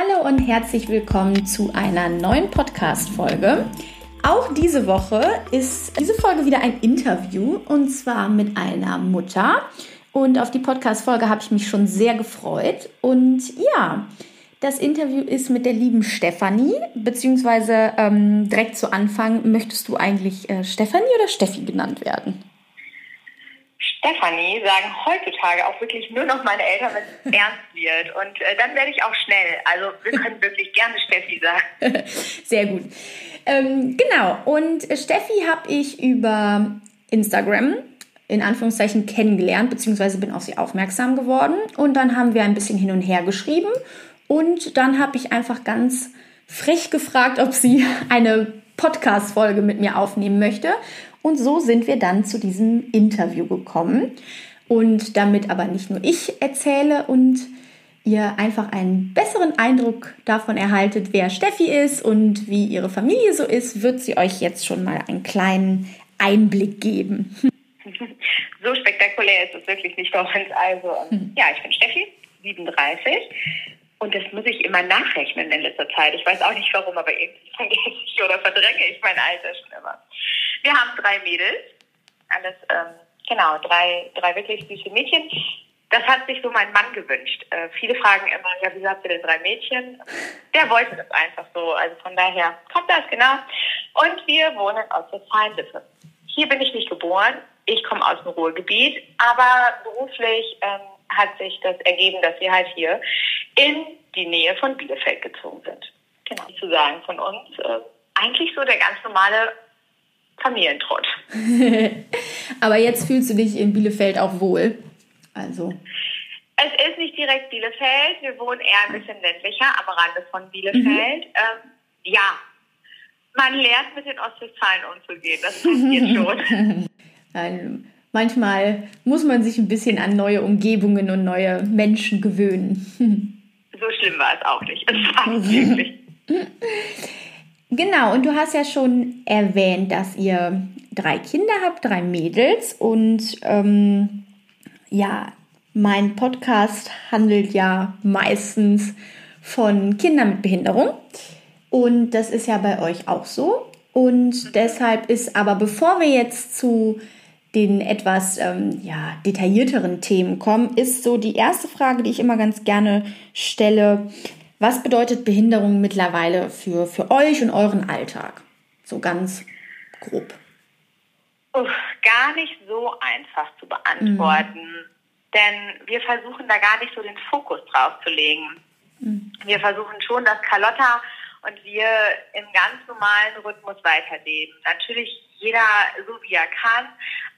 Hallo und herzlich willkommen zu einer neuen Podcast-Folge. Auch diese Woche ist diese Folge wieder ein Interview und zwar mit einer Mutter. Und auf die Podcast-Folge habe ich mich schon sehr gefreut. Und ja, das Interview ist mit der lieben Stefanie, beziehungsweise ähm, direkt zu Anfang, möchtest du eigentlich äh, Stefanie oder Steffi genannt werden? Stefanie sagen heutzutage auch wirklich nur noch meine Eltern, wenn es ernst wird. Und äh, dann werde ich auch schnell. Also wir können wirklich gerne Steffi sagen. Sehr gut. Ähm, genau. Und Steffi habe ich über Instagram in Anführungszeichen kennengelernt, beziehungsweise bin auf sie aufmerksam geworden. Und dann haben wir ein bisschen hin und her geschrieben. Und dann habe ich einfach ganz frech gefragt, ob sie eine Podcast-Folge mit mir aufnehmen möchte. Und so sind wir dann zu diesem Interview gekommen. Und damit aber nicht nur ich erzähle und ihr einfach einen besseren Eindruck davon erhaltet, wer Steffi ist und wie ihre Familie so ist, wird sie euch jetzt schon mal einen kleinen Einblick geben. So spektakulär ist es wirklich nicht bei uns. Also, hm. ja, ich bin Steffi, 37 und das muss ich immer nachrechnen in letzter Zeit. Ich weiß auch nicht warum, aber irgendwie vergesse ich oder verdränge ich mein Alter schon immer. Wir haben drei Mädels. Alles, ähm, genau, drei, drei wirklich süße Mädchen. Das hat sich so mein Mann gewünscht. Äh, viele fragen immer, ja, wieso habt ihr denn drei Mädchen? Der wollte das einfach so. Also von daher kommt das, genau. Und wir wohnen aus der Feindliffe. Hier bin ich nicht geboren. Ich komme aus dem Ruhrgebiet, aber beruflich ähm, hat sich das ergeben, dass wir halt hier in die Nähe von Bielefeld gezogen sind. Genau, zu sagen von uns, äh, eigentlich so der ganz normale Familientrott. Aber jetzt fühlst du dich in Bielefeld auch wohl. Also. Es ist nicht direkt Bielefeld. Wir wohnen eher ein bisschen ländlicher am Rande von Bielefeld. Mhm. Ähm, ja, man lernt mit den Ostwestfalen umzugehen. Das passiert schon. Nein, manchmal muss man sich ein bisschen an neue Umgebungen und neue Menschen gewöhnen. So schlimm war es auch nicht. Es war wirklich. Genau, und du hast ja schon erwähnt, dass ihr drei Kinder habt, drei Mädels. Und ähm, ja, mein Podcast handelt ja meistens von Kindern mit Behinderung. Und das ist ja bei euch auch so. Und deshalb ist aber, bevor wir jetzt zu den etwas ähm, ja, detaillierteren Themen kommen, ist so die erste Frage, die ich immer ganz gerne stelle. Was bedeutet Behinderung mittlerweile für, für euch und euren Alltag? So ganz grob. Uff, gar nicht so einfach zu beantworten, mhm. denn wir versuchen da gar nicht so den Fokus drauf zu legen. Mhm. Wir versuchen schon, dass Carlotta und wir im ganz normalen Rhythmus weiterleben. Natürlich jeder so wie er kann,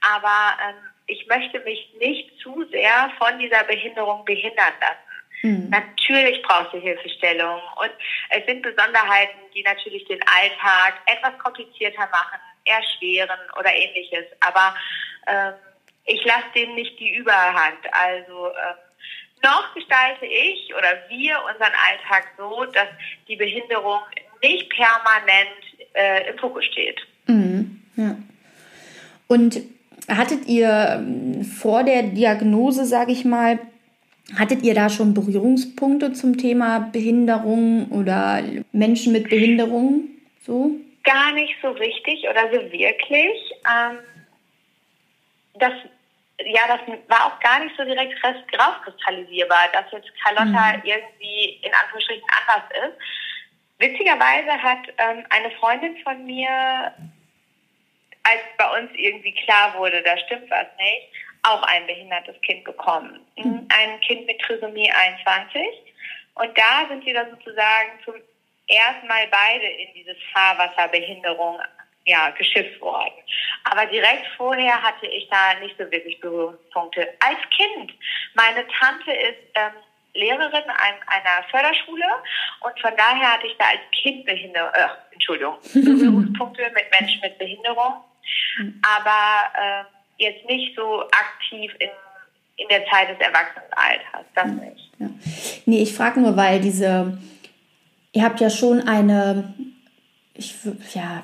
aber ähm, ich möchte mich nicht zu sehr von dieser Behinderung behindern lassen. Mhm. Natürlich braucht sie Hilfestellung und es sind Besonderheiten, die natürlich den Alltag etwas komplizierter machen, erschweren oder ähnliches. Aber ähm, ich lasse dem nicht die Überhand. Also ähm, noch gestalte ich oder wir unseren Alltag so, dass die Behinderung nicht permanent äh, im Fokus steht. Mhm. Ja. Und hattet ihr ähm, vor der Diagnose, sage ich mal, hattet ihr da schon Berührungspunkte zum Thema Behinderung oder Menschen mit Behinderung? So? Gar nicht so richtig oder so wirklich. Ähm, das ja, das war auch gar nicht so direkt rauskristallisierbar, dass jetzt Carlotta mhm. irgendwie in Anführungsstrichen anders ist. Witzigerweise hat ähm, eine Freundin von mir, als bei uns irgendwie klar wurde, da stimmt was nicht, auch ein behindertes Kind bekommen. Mhm. Ein Kind mit Trisomie 21. Und da sind wir dann sozusagen zum ersten Mal beide in dieses Fahrwasser Behinderung ja, geschifft worden. Aber direkt vorher hatte ich da nicht so wirklich Berührungspunkte. Als Kind, meine Tante ist ähm, Lehrerin an einer Förderschule und von daher hatte ich da als Kind Behinderung, äh, Entschuldigung, Berührungspunkte mit Menschen mit Behinderung, aber äh, jetzt nicht so aktiv in, in der Zeit des Erwachsenenalters, das nicht. Ja. Nee, ich frage nur, weil diese, ihr habt ja schon eine, ich, ja,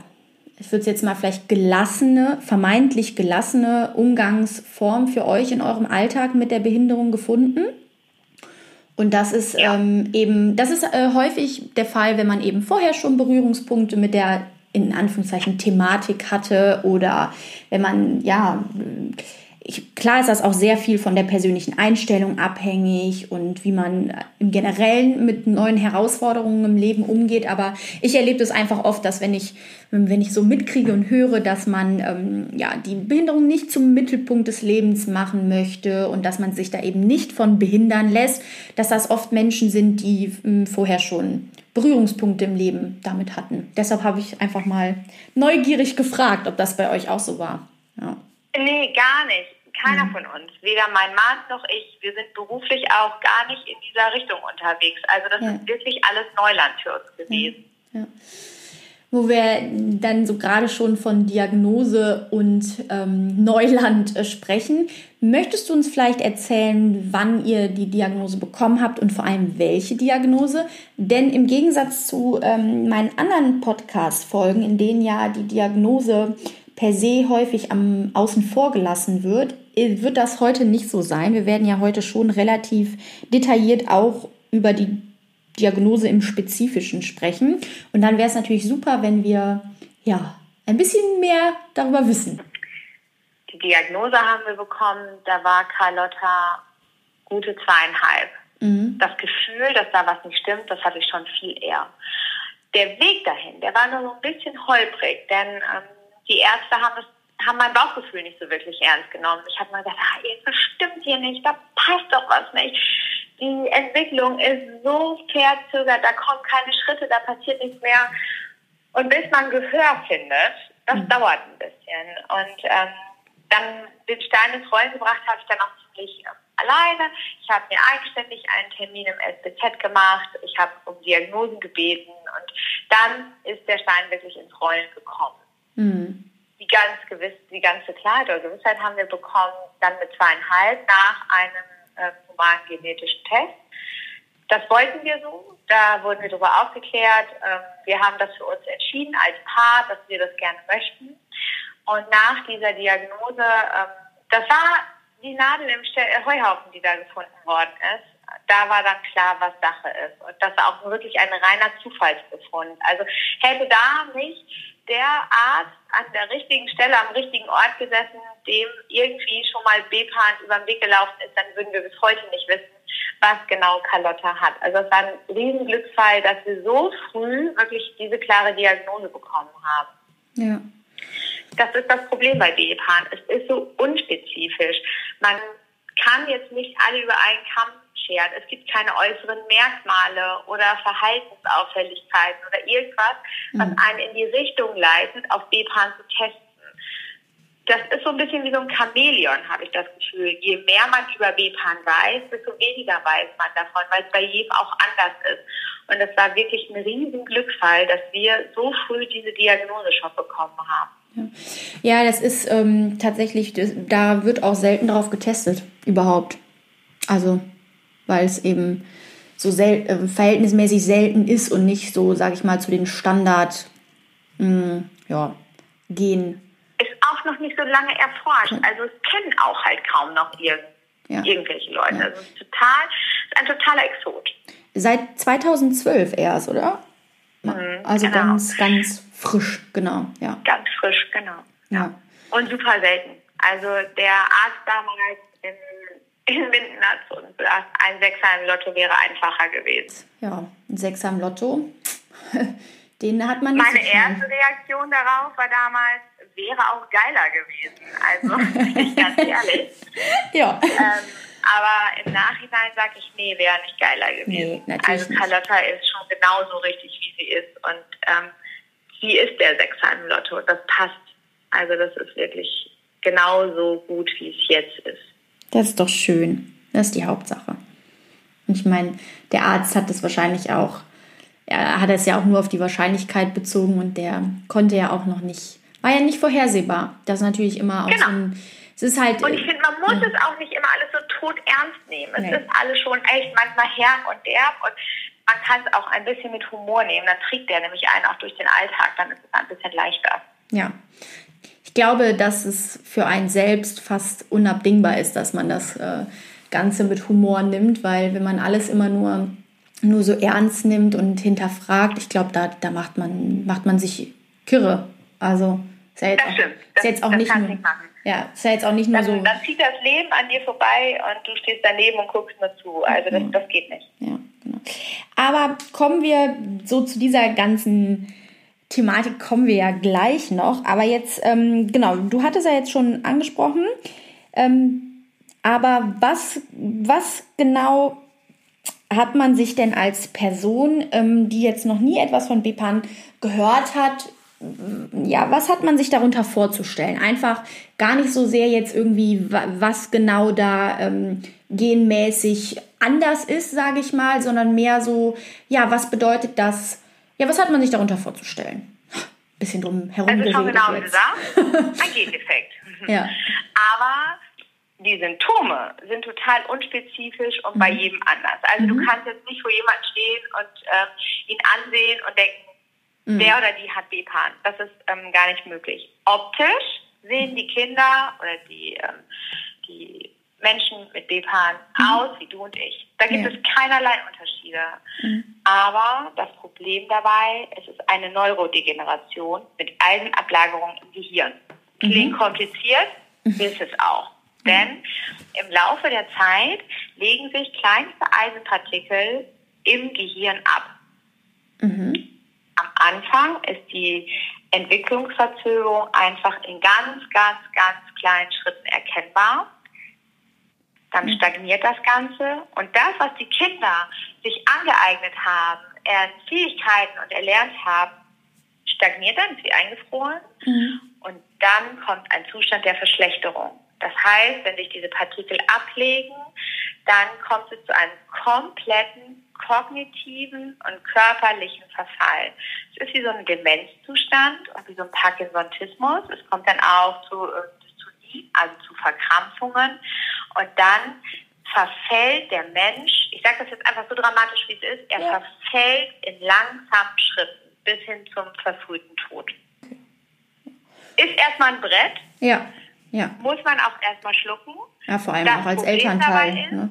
ich würde es jetzt mal vielleicht gelassene, vermeintlich gelassene Umgangsform für euch in eurem Alltag mit der Behinderung gefunden. Und das ist ja. ähm, eben, das ist äh, häufig der Fall, wenn man eben vorher schon Berührungspunkte mit der in Anführungszeichen Thematik hatte oder wenn man ja ich, klar ist das auch sehr viel von der persönlichen Einstellung abhängig und wie man im Generellen mit neuen Herausforderungen im Leben umgeht. Aber ich erlebe das einfach oft, dass wenn ich, wenn ich so mitkriege und höre, dass man ähm, ja, die Behinderung nicht zum Mittelpunkt des Lebens machen möchte und dass man sich da eben nicht von behindern lässt, dass das oft Menschen sind, die ähm, vorher schon Berührungspunkte im Leben damit hatten. Deshalb habe ich einfach mal neugierig gefragt, ob das bei euch auch so war. Ja. Nee, gar nicht. Keiner mhm. von uns, weder mein Mann noch ich, wir sind beruflich auch gar nicht in dieser Richtung unterwegs. Also das ja. ist wirklich alles Neuland für uns gewesen. Ja. Wo wir dann so gerade schon von Diagnose und ähm, Neuland äh, sprechen, möchtest du uns vielleicht erzählen, wann ihr die Diagnose bekommen habt und vor allem welche Diagnose? Denn im Gegensatz zu ähm, meinen anderen Podcast-Folgen, in denen ja die Diagnose per se häufig am Außen vor gelassen wird, wird das heute nicht so sein. Wir werden ja heute schon relativ detailliert auch über die Diagnose im Spezifischen sprechen. Und dann wäre es natürlich super, wenn wir ja ein bisschen mehr darüber wissen. Diagnose haben wir bekommen, da war Carlotta gute zweieinhalb. Mhm. Das Gefühl, dass da was nicht stimmt, das hatte ich schon viel eher. Der Weg dahin, der war nur so ein bisschen holprig, denn ähm, die Ärzte haben es haben mein Bauchgefühl nicht so wirklich ernst genommen. Ich habe mal gedacht, ah, irgendwas stimmt hier nicht, da passt doch was nicht. Die Entwicklung ist so verzögert, da kommen keine Schritte, da passiert nichts mehr. Und bis man Gehör findet, das mhm. dauert ein bisschen. Und ähm, dann den Stein ins Rollen gebracht habe ich dann auch ziemlich alleine. Ich habe mir eigenständig einen Termin im SBZ gemacht. Ich habe um Diagnosen gebeten und dann ist der Stein wirklich ins Rollen gekommen. Mhm die ganz gewiss, die ganze Klarheit oder Gewissheit haben wir bekommen, dann mit zweieinhalb nach einem äh, humanen genetischen Test. Das wollten wir so, da wurden wir darüber aufgeklärt. Ähm, wir haben das für uns entschieden als Paar, dass wir das gerne möchten. Und nach dieser Diagnose, ähm, das war die Nadel im äh, Heuhaufen, die da gefunden worden ist. Da war dann klar, was Sache ist. Und das war auch wirklich ein reiner Zufallsbefund. Also hätte da nicht der Arzt an der richtigen Stelle am richtigen Ort gesessen, dem irgendwie schon mal B-Pan über den Weg gelaufen ist, dann würden wir bis heute nicht wissen, was genau Carlotta hat. Also es war ein Riesenglücksfall, dass wir so früh wirklich diese klare Diagnose bekommen haben. Ja. Das ist das Problem bei B-Pan. Es ist so unspezifisch. Man kann jetzt nicht alle über einen Kamm schert. Es gibt keine äußeren Merkmale oder Verhaltensauffälligkeiten oder irgendwas, was mhm. einen in die Richtung leitet, auf B-Pan zu testen. Das ist so ein bisschen wie so ein Chamäleon, habe ich das Gefühl. Je mehr man über B-Pan weiß, desto weniger weiß man davon, weil es bei jedem auch anders ist. Und es war wirklich ein riesen Glücksfall, dass wir so früh diese Diagnose schon bekommen haben. Ja, das ist ähm, tatsächlich, das, da wird auch selten drauf getestet, überhaupt. Also weil es eben so sel äh, verhältnismäßig selten ist und nicht so, sage ich mal, zu den Standard mh, hm, ja, gehen. Ist auch noch nicht so lange erforscht. Also es kennen auch halt kaum noch irgend ja. irgendwelche Leute. Ja. Also es ist total, ist ein totaler Exot. Seit 2012 erst, oder? Mhm, also genau. ganz, ganz frisch, genau, ja. Ganz frisch, genau. Ja. Und super selten. Also der Arzt damals in in Minden hat und gesagt, ein Sechser im Lotto wäre einfacher gewesen. Ja, ein Sechser im Lotto, den hat man nicht Meine so erste Reaktion darauf war damals, wäre auch geiler gewesen. Also, ich ganz ehrlich. ja. Ähm, aber im Nachhinein sage ich, nee, wäre nicht geiler gewesen. Nee, also Carlotta ist schon genauso richtig, wie sie ist. Und ähm, sie ist der Sechser im Lotto. Das passt. Also das ist wirklich genauso gut, wie es jetzt ist. Das ist doch schön. Das ist die Hauptsache. Und ich meine, der Arzt hat das wahrscheinlich auch, er hat es ja auch nur auf die Wahrscheinlichkeit bezogen und der konnte ja auch noch nicht, war ja nicht vorhersehbar. Das ist natürlich immer auch genau. so ein, es ist halt. Und ich finde, man muss ja. es auch nicht immer alles so tot ernst nehmen. Es nee. ist alles schon echt manchmal herb und derb und man kann es auch ein bisschen mit Humor nehmen. Dann trägt der nämlich einen auch durch den Alltag, dann ist es ein bisschen leichter. Ja, ich glaube, dass es für einen selbst fast unabdingbar ist, dass man das, äh, Ganze mit Humor nimmt, weil wenn man alles immer nur, nur so ernst nimmt und hinterfragt, ich glaube, da, da macht, man, macht man sich kirre. Also ist ja jetzt Das auch, stimmt. ist jetzt auch nicht nur, nicht. Ja, ist ja jetzt auch nicht nur Dann, so. dann zieht das Leben an dir vorbei und du stehst daneben und guckst nur zu. Also das, das geht nicht. Ja, genau. Aber kommen wir so zu dieser ganzen Thematik, kommen wir ja gleich noch. Aber jetzt, ähm, genau, du hattest ja jetzt schon angesprochen. Ähm, aber was, was genau hat man sich denn als Person, ähm, die jetzt noch nie etwas von Bepan gehört hat, ja, was hat man sich darunter vorzustellen? Einfach gar nicht so sehr jetzt irgendwie, wa- was genau da ähm, genmäßig anders ist, sage ich mal, sondern mehr so, ja, was bedeutet das? Ja, was hat man sich darunter vorzustellen? Bisschen drum herum Das ist schon genau wie du sagst. Ein Gendefekt. Ja. Aber die Symptome sind total unspezifisch und Mhm. bei jedem anders. Also du kannst jetzt nicht vor jemandem stehen und ähm, ihn ansehen und denken, Mhm. der oder die hat B-Pan. Das ist ähm, gar nicht möglich. Optisch sehen die Kinder oder die, ähm, die Menschen mit B-Pan aus wie du und ich. Da gibt Mhm. Ja. Mhm. es keinerlei Unterschiede. Aber das Problem dabei, es ist eine Neurodegeneration mit Eisenablagerung im Gehirn. Klingt kompliziert, ist es auch. Denn im Laufe der Zeit legen sich kleinste Eisenpartikel im Gehirn ab. Am Anfang ist die Entwicklungsverzögerung einfach in ganz, ganz, ganz kleinen Schritten erkennbar. Dann stagniert das Ganze und das, was die Kinder sich angeeignet haben, Fähigkeiten und erlernt haben, stagniert dann, ist wie eingefroren und dann kommt ein Zustand der Verschlechterung. Das heißt, wenn sich diese Partikel ablegen, dann kommt es zu einem kompletten kognitiven und körperlichen Verfall. Es ist wie so ein Demenzzustand und wie so ein Parkinsonismus. Es kommt dann auch zu äh, Dystonie, also zu Verkrampfungen. Und dann verfällt der Mensch, ich sage das jetzt einfach so dramatisch, wie es ist, er Ja. verfällt in langsamen Schritten bis hin zum verfrühten Tod. Ist erstmal ein Brett, Ja, ja. muss man auch erstmal schlucken. Ja, vor allem Das auch als Problem Elternteil. dabei ist, Ne?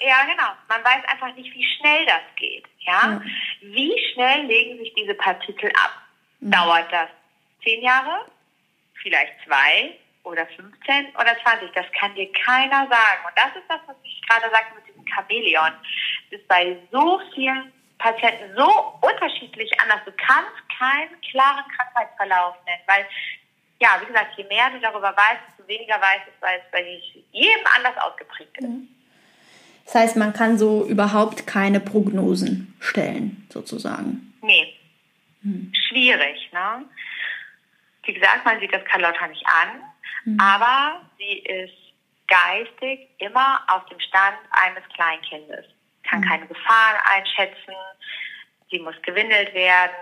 Ja, genau. Man weiß einfach nicht, wie schnell das geht. Ja? Ja. Wie schnell legen sich diese Partikel ab? Mhm. Dauert das zehn Jahre? Vielleicht zwei oder 15 oder 20? Das kann dir keiner sagen. Und das ist das, was ich gerade sagte mit diesem Chamäleon. Das ist bei so vielen Patienten so unterschiedlich anders. Du kannst keinen klaren Krankheitsverlauf nennen, weil ja, wie gesagt, je mehr du darüber weißt, desto weniger weißt du, weil es bei jedem anders ausgeprägt ist. Das heißt, man kann so überhaupt keine Prognosen stellen, sozusagen. Nee. Schwierig, ne? Wie gesagt, man sieht das Carlotta nicht an, aber sie ist geistig immer auf dem Stand eines Kleinkindes. Kann keine Gefahren einschätzen, sie muss gewindelt werden,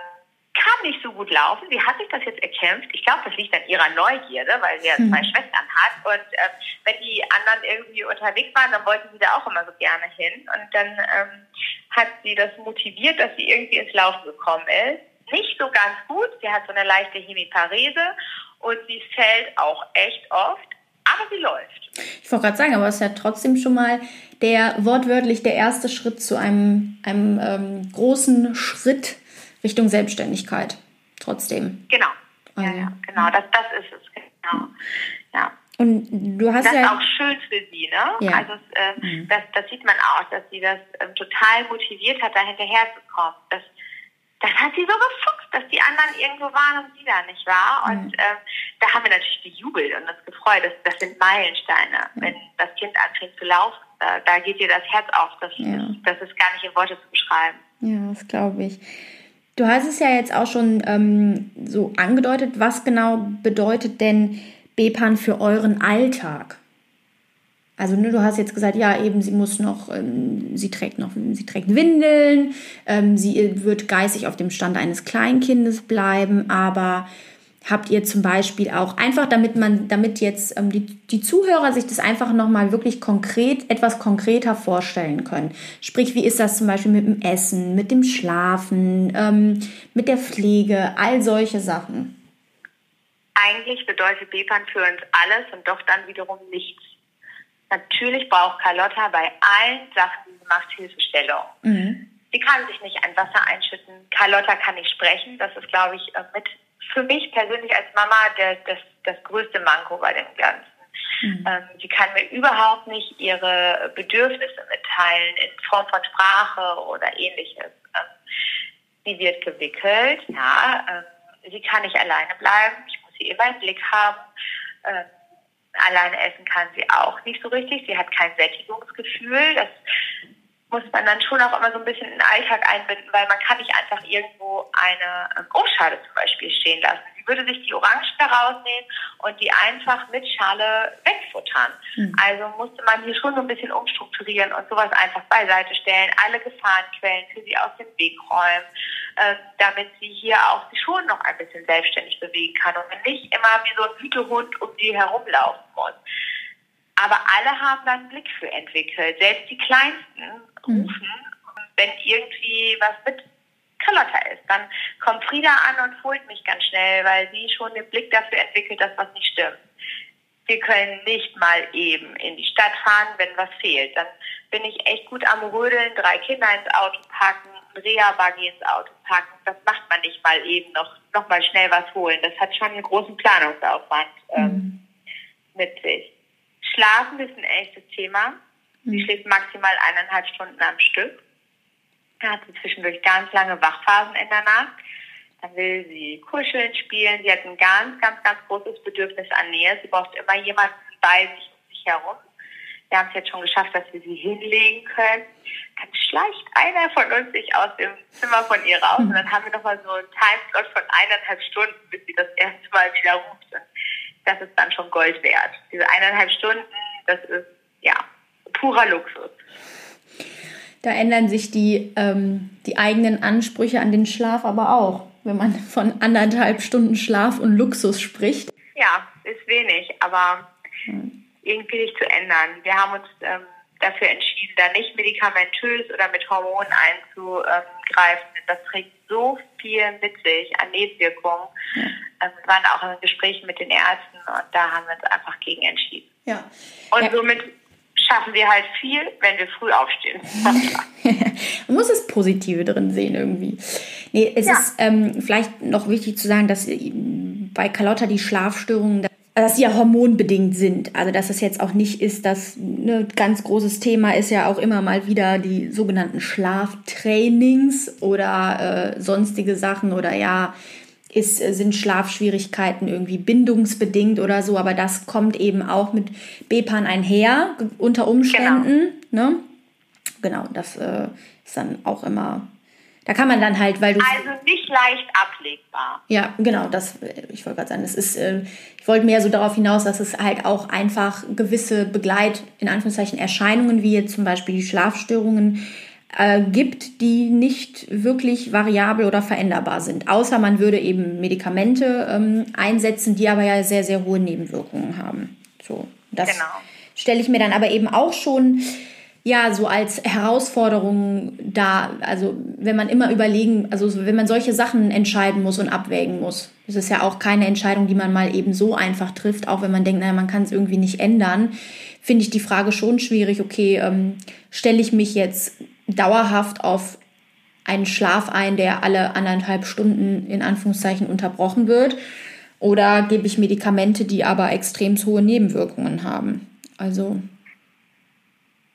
kann nicht so gut laufen. Sie hat sich das jetzt erkämpft. Ich glaube, das liegt an ihrer Neugierde, weil sie ja zwei Schwestern hat. Und ähm, wenn die anderen irgendwie unterwegs waren, dann wollten sie da auch immer so gerne hin. Und dann ähm, hat sie das motiviert, dass sie irgendwie ins Laufen gekommen ist. Nicht so ganz gut. Sie hat so eine leichte Hemiparese und sie fällt auch echt oft. Aber sie läuft. Ich wollte gerade sagen, aber es ist ja trotzdem schon mal der wortwörtlich der erste Schritt zu einem, einem ähm, großen Schritt Richtung Selbstständigkeit. Trotzdem. Genau. Also, ja, genau. Das, das ist es. Genau. Ja. Und du hast Das ist ja. auch schön für sie, ne? Ja. Also äh, das, das sieht man auch, dass sie das ähm, total motiviert hat, da hinterher zu kommen. Das, das hat sie so gefuchst, dass die anderen irgendwo waren und sie da nicht war. Und ähm, da haben wir natürlich gejubelt und uns gefreut. Das, das sind Meilensteine. Wenn das Kind anfängt zu laufen, da, da geht ihr das Herz auf. Das, Ja. das ist gar nicht in Worte zu beschreiben. Ja, das glaube ich. Du hast es ja jetzt auch schon ähm, so angedeutet. Was genau bedeutet denn Bepan für euren Alltag? Also ne, du hast jetzt gesagt, ja eben, sie muss noch, ähm, sie trägt noch, sie trägt Windeln, ähm, sie wird geistig auf dem Stand eines Kleinkindes bleiben, aber habt ihr zum Beispiel auch einfach, damit man, damit jetzt ähm, die, die Zuhörer sich das einfach nochmal wirklich konkret, etwas konkreter vorstellen können. Sprich, wie ist das zum Beispiel mit dem Essen, mit dem Schlafen, ähm, mit der Pflege, all solche Sachen. Eigentlich bedeutet Bepan für uns alles und doch dann wiederum nichts. Natürlich braucht Carlotta bei allen Sachen diese Machthilfestellung. Mhm. Sie kann sich nicht ein Wasser einschütten. Carlotta kann nicht sprechen. Das ist, glaube ich, äh, mit für mich persönlich als Mama der, das, das größte Manko bei dem Ganzen. Mhm. Ähm, sie kann mir überhaupt nicht ihre Bedürfnisse mitteilen in Form von Sprache oder ähnliches. Ähm, sie wird gewickelt, ja. Ähm, sie kann nicht alleine bleiben. Ich muss sie immer im Blick haben. Alleine essen kann sie auch nicht so richtig. Sie hat kein Sättigungsgefühl. Das muss man dann schon auch immer so ein bisschen in den Alltag einbinden, weil man kann nicht einfach irgendwo eine ähm, Obstschale zum Beispiel stehen lassen. Sie würde sich die Orangen da rausnehmen und die einfach mit Schale wegfuttern. Mhm. Also musste man hier schon so ein bisschen umstrukturieren und sowas einfach beiseite stellen, alle Gefahrenquellen für sie aus dem Weg räumen, äh, damit sie hier auch sich schon noch ein bisschen selbstständig bewegen kann und nicht immer wie so ein Hütehund um sie herumlaufen muss. Aber alle haben da einen Blick für entwickelt. Selbst die Kleinsten rufen, mhm. wenn irgendwie was mit Carlotta ist. Dann kommt Frieda an und holt mich ganz schnell, weil sie schon den Blick dafür entwickelt, dass was nicht stimmt. Wir können nicht mal eben in die Stadt fahren, wenn was fehlt. Dann bin ich echt gut am Rödeln, drei Kinder ins Auto packen, ein Reha-Buggy ins Auto packen. Das macht man nicht mal eben noch, noch mal schnell was holen. Das hat schon einen großen Planungsaufwand ähm, mhm. mit sich. Schlafen ist ein echtes Thema. Sie mhm. schläft maximal eineinhalb Stunden am Stück. Dann hat sie zwischendurch ganz lange Wachphasen in der Nacht. Dann will sie kuscheln, spielen. Sie hat ein ganz, ganz, ganz großes Bedürfnis an Nähe. Sie braucht immer jemanden bei sich um sich herum. Wir haben es jetzt schon geschafft, dass wir sie hinlegen können. Dann schleicht einer von uns sich aus dem Zimmer von ihr raus und dann haben wir nochmal so einen Timeslot von eineinhalb Stunden, bis sie das erste Mal wieder ruft. Und das ist dann schon Gold wert. Diese eineinhalb Stunden, das ist ja purer Luxus. Da ändern sich die, ähm, die eigenen Ansprüche an den Schlaf aber auch, wenn man von anderthalb Stunden Schlaf und Luxus spricht. Ja, ist wenig, aber irgendwie nicht zu ändern. Wir haben uns ähm, dafür entschieden, da nicht medikamentös oder mit Hormonen einzugreifen. Das trägt so viel mit sich an Nebenwirkungen. Ja. Ähm, wir waren auch in Gesprächen mit den Ärzten und da haben wir uns einfach gegen entschieden. Ja. Und ja. somit schaffen wir halt viel, wenn wir früh aufstehen. Man muss das Positive drin sehen irgendwie. Nee, es ja. ist ähm, vielleicht noch wichtig zu sagen, dass bei Carlotta die Schlafstörungen, dass sie ja hormonbedingt sind. Also dass es jetzt auch nicht ist, dass ein ne, ganz großes Thema ist ja auch immer mal wieder die sogenannten Schlaftrainings oder äh, sonstige Sachen oder ja, ist, äh, sind Schlafschwierigkeiten irgendwie bindungsbedingt oder so, aber das kommt eben auch mit BPAN einher, unter Umständen. Genau, ne? genau das äh, ist dann auch immer. Da kann man dann halt, weil du. Also nicht leicht ablegbar. Ja, genau, das, ich wollte gerade sagen, das ist, äh, ich wollte mehr so darauf hinaus, dass es halt auch einfach gewisse Begleit, in Anführungszeichen, Erscheinungen, wie jetzt zum Beispiel die Schlafstörungen, äh, gibt, die nicht wirklich variabel oder veränderbar sind. Außer man würde eben Medikamente ähm, einsetzen, die aber ja sehr, sehr hohe Nebenwirkungen haben. So, das genau. stelle ich mir dann aber eben auch schon ja so als Herausforderung da. Also wenn man immer überlegen, also wenn man solche Sachen entscheiden muss und abwägen muss. Das ist ja auch keine Entscheidung, die man mal eben so einfach trifft, auch wenn man denkt, naja, man kann es irgendwie nicht ändern, finde ich die Frage schon schwierig. Okay, ähm, stelle ich mich jetzt dauerhaft auf einen Schlaf ein, der alle anderthalb Stunden in Anführungszeichen unterbrochen wird? Oder gebe ich Medikamente, die aber extrem hohe Nebenwirkungen haben? Also.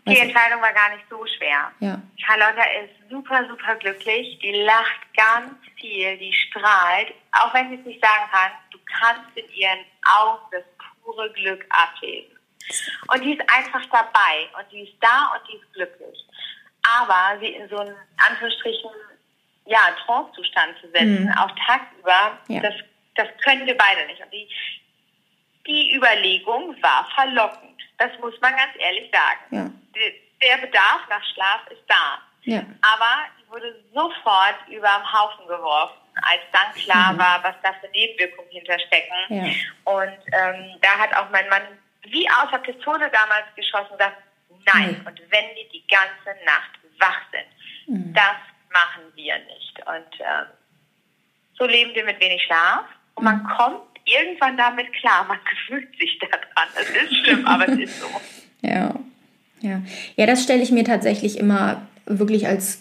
Die Entscheidung war gar nicht so schwer. Ja. Charlotte ist super, super glücklich. Die lacht ganz viel, die strahlt. Auch wenn sie es nicht sagen kann, du kannst in ihren Augen das pure Glück ablesen. Und die ist einfach dabei und die ist da und die ist glücklich. Aber sie in so einen Anführungsstrichen ja, Trance-Zustand zu setzen, mhm. auch tagsüber, ja. das, das können wir beide nicht. Und die, die Überlegung war verlockend. Das muss man ganz ehrlich sagen. Ja. Der Bedarf nach Schlaf ist da. Ja. Aber die wurde sofort über den Haufen geworfen, als dann klar mhm. war, was da für Nebenwirkungen hinterstecken. Ja. Und ähm, da hat auch mein Mann wie aus der Pistole damals geschossen, dass Nein. Mhm. Und wenn die die ganze Nacht wach sind, mhm. das machen wir nicht. Und äh, so leben wir mit wenig Schlaf und man mhm. kommt irgendwann damit klar. Man gewöhnt sich daran. Es ist schlimm, aber es ist so. Ja. Ja, ja das stelle ich mir tatsächlich immer wirklich als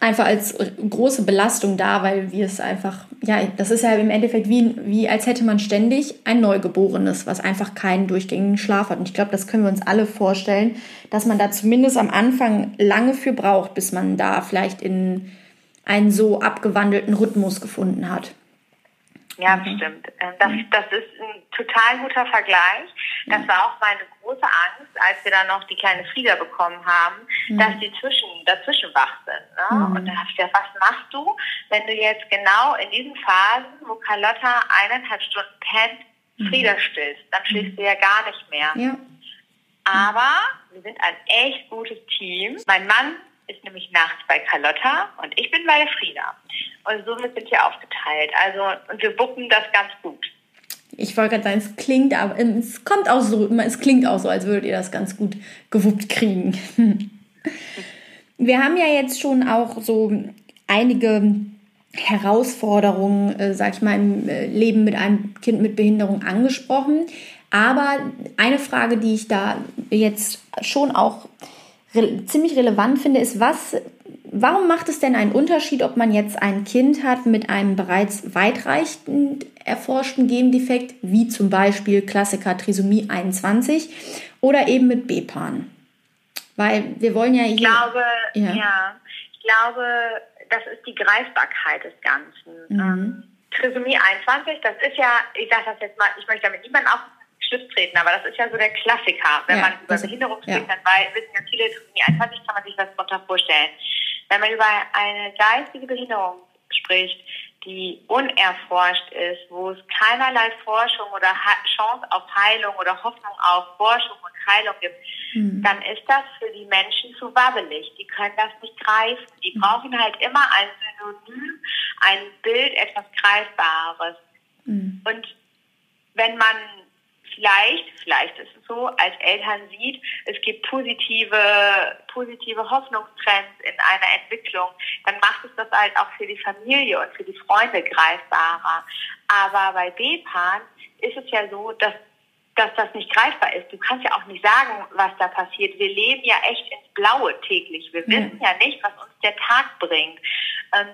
einfach als große Belastung dar, weil wir es einfach, ja, das ist ja im Endeffekt wie, wie als hätte man ständig ein Neugeborenes, was einfach keinen durchgängigen Schlaf hat. Und ich glaube, das können wir uns alle vorstellen, dass man da zumindest am Anfang lange für braucht, bis man da vielleicht in einen so abgewandelten Rhythmus gefunden hat. Ja, mhm. stimmt. Ähm, das, das ist ein total guter Vergleich. Das war auch meine große Angst, als wir dann noch die kleine Frieda bekommen haben, mhm. dass die zwischen, dazwischen wach sind. Ne? Mhm. Und da habe ich gedacht, was machst du, wenn du jetzt genau in diesen Phasen, wo Carlotta eineinhalb Stunden pennt, mhm. Frieda stillst? Dann schläfst du ja gar nicht mehr. Ja. Aber wir sind ein echt gutes Team. Mein Mann ist nämlich nachts bei Carlotta und ich bin bei Frieda. Und somit sind wir aufgeteilt. Also, und wir bucken das ganz gut. Ich wollte gerade sagen, es klingt, aber es kommt auch so, es klingt auch so, als würdet ihr das ganz gut gewuppt kriegen. Wir haben ja jetzt schon auch so einige Herausforderungen, äh, sag ich mal, im äh, Leben mit einem Kind mit Behinderung angesprochen. Aber eine Frage, die ich da jetzt schon auch re ziemlich relevant finde, ist, was, warum macht es denn einen Unterschied, ob man jetzt ein Kind hat mit einem bereits weitreichend erforschten Gendefekt, wie zum Beispiel Klassiker Trisomie 21, oder eben mit B-Pan? Weil wir wollen ja hier. Ich glaube, ja. ja. ich glaube, das ist die Greifbarkeit des Ganzen. Mhm. Ähm, Trisomie 21, das ist ja, ich sage das jetzt mal, ich möchte damit niemanden auf Schlips treten, aber das ist ja so der Klassiker. Wenn ja, man über Behinderung spricht, ja. dann weil, wissen ja viele, Trisomie 21 kann man sich was darunter vorstellen. Wenn man über eine geistige Behinderung spricht, die unerforscht ist, wo es keinerlei Forschung oder Chance auf Heilung oder Hoffnung auf Forschung und Heilung gibt, mhm. dann ist das für die Menschen zu wabbelig. Die können das nicht greifen. Die mhm. brauchen halt immer ein Synonym, ein Bild, etwas Greifbares. Mhm. Und wenn man vielleicht, vielleicht ist es so, als Eltern sieht, es gibt positive, positive Hoffnungstrends in einer Entwicklung, dann macht es das halt auch für die Familie und für die Freunde greifbarer. Aber bei B-Pan ist es ja so, dass dass das nicht greifbar ist. Du kannst ja auch nicht sagen, was da passiert. Wir leben ja echt ins Blaue täglich. Wir wissen ja nicht, was uns der Tag bringt. Ähm,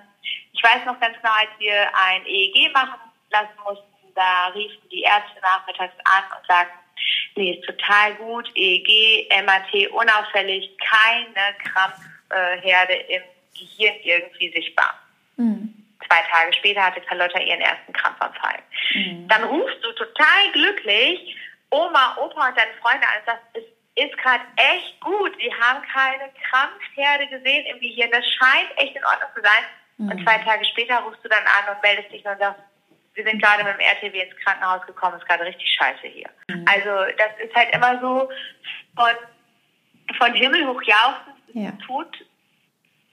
ich weiß noch ganz genau, als wir ein EEG machen lassen mussten, da riefen die Ärzte nachmittags an und sagten, nee, ist total gut, EEG, MAT unauffällig, keine Krampfherde im Gehirn irgendwie sichtbar. Mhm. Zwei Tage später hatte Carlotta ihren ersten Krampfanfall. Mhm. Dann rufst du total glücklich Oma, Opa und deine Freunde an und sagst, es ist gerade echt gut. Sie haben keine Krampfherde gesehen im Gehirn. Das scheint echt in Ordnung zu sein. Mhm. Und zwei Tage später rufst du dann an und meldest dich und sagst, wir sind gerade mit dem RTW ins Krankenhaus gekommen, ist gerade richtig scheiße hier. Mhm. Also das ist halt immer so von, von Himmel hoch jauchzend ja. Tod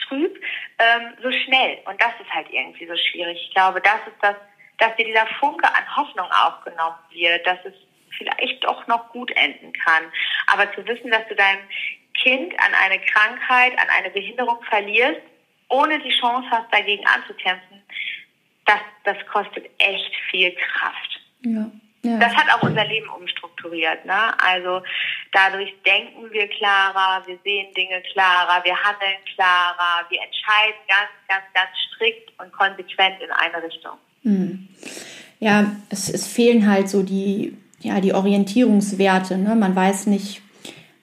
trüb, ähm, so schnell. Und das ist halt irgendwie so schwierig. Ich glaube, das ist das, dass dir dieser Funke an Hoffnung aufgenommen wird, dass es vielleicht doch noch gut enden kann. Aber zu wissen, dass du deinem Kind an eine Krankheit, an eine Behinderung verlierst, ohne die Chance hast, dagegen anzukämpfen, das, das kostet echt viel Kraft. Ja. Ja. Das hat auch unser Leben umstrukturiert. Ne? Also dadurch denken wir klarer, wir sehen Dinge klarer, wir handeln klarer, wir entscheiden ganz, ganz, ganz strikt und konsequent in eine Richtung. Mhm. Ja, es, es fehlen halt so die, ja, die Orientierungswerte. Ne? Man weiß nicht,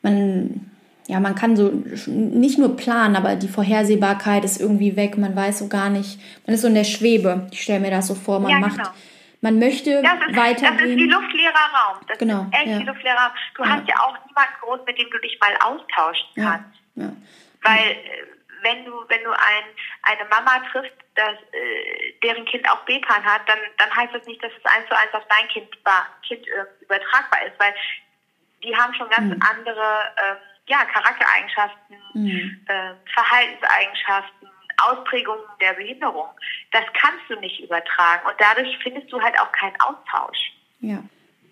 man ja, man kann so nicht nur planen, aber die Vorhersehbarkeit ist irgendwie weg. Man weiß so gar nicht, man ist so in der Schwebe. Ich stelle mir das so vor, man ja, macht, genau. man möchte das ist, weitergehen. Das ist wie luftleerer Raum. Das genau, ist echt ja. wie luftleerer Raum. Du ja. hast ja auch niemanden groß, mit dem du dich mal austauschen kannst. Ja. Weil, äh, wenn du, wenn du ein, eine Mama triffst, das, äh, deren Kind auch B-Pan hat, dann, dann heißt das nicht, dass es eins zu eins auf dein Kind, kind äh, übertragbar ist, weil die haben schon ganz mhm. andere, äh, ja, Charaktereigenschaften, mhm. äh, Verhaltenseigenschaften, Ausprägungen der Behinderung. Das kannst du nicht übertragen und dadurch findest du halt auch keinen Austausch. Ja.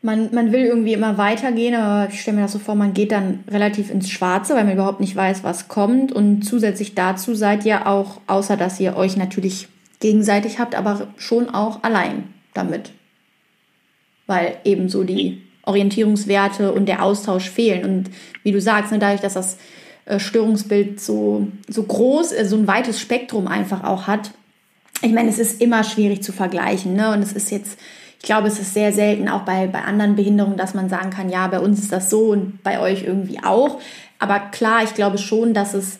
Man, man will irgendwie immer weitergehen, aber ich stelle mir das so vor, man geht dann relativ ins Schwarze, weil man überhaupt nicht weiß, was kommt. Und zusätzlich dazu seid ihr auch, außer dass ihr euch natürlich gegenseitig habt, aber schon auch allein damit. Weil eben so die Orientierungswerte und der Austausch fehlen. Und wie du sagst, ne, dadurch, dass das äh, Störungsbild so, so groß, äh, so ein weites Spektrum einfach auch hat, ich meine, es ist immer schwierig zu vergleichen. Ne? Und es ist jetzt, ich glaube, es ist sehr selten auch bei, bei anderen Behinderungen, dass man sagen kann, ja, bei uns ist das so und bei euch irgendwie auch. Aber klar, ich glaube schon, dass es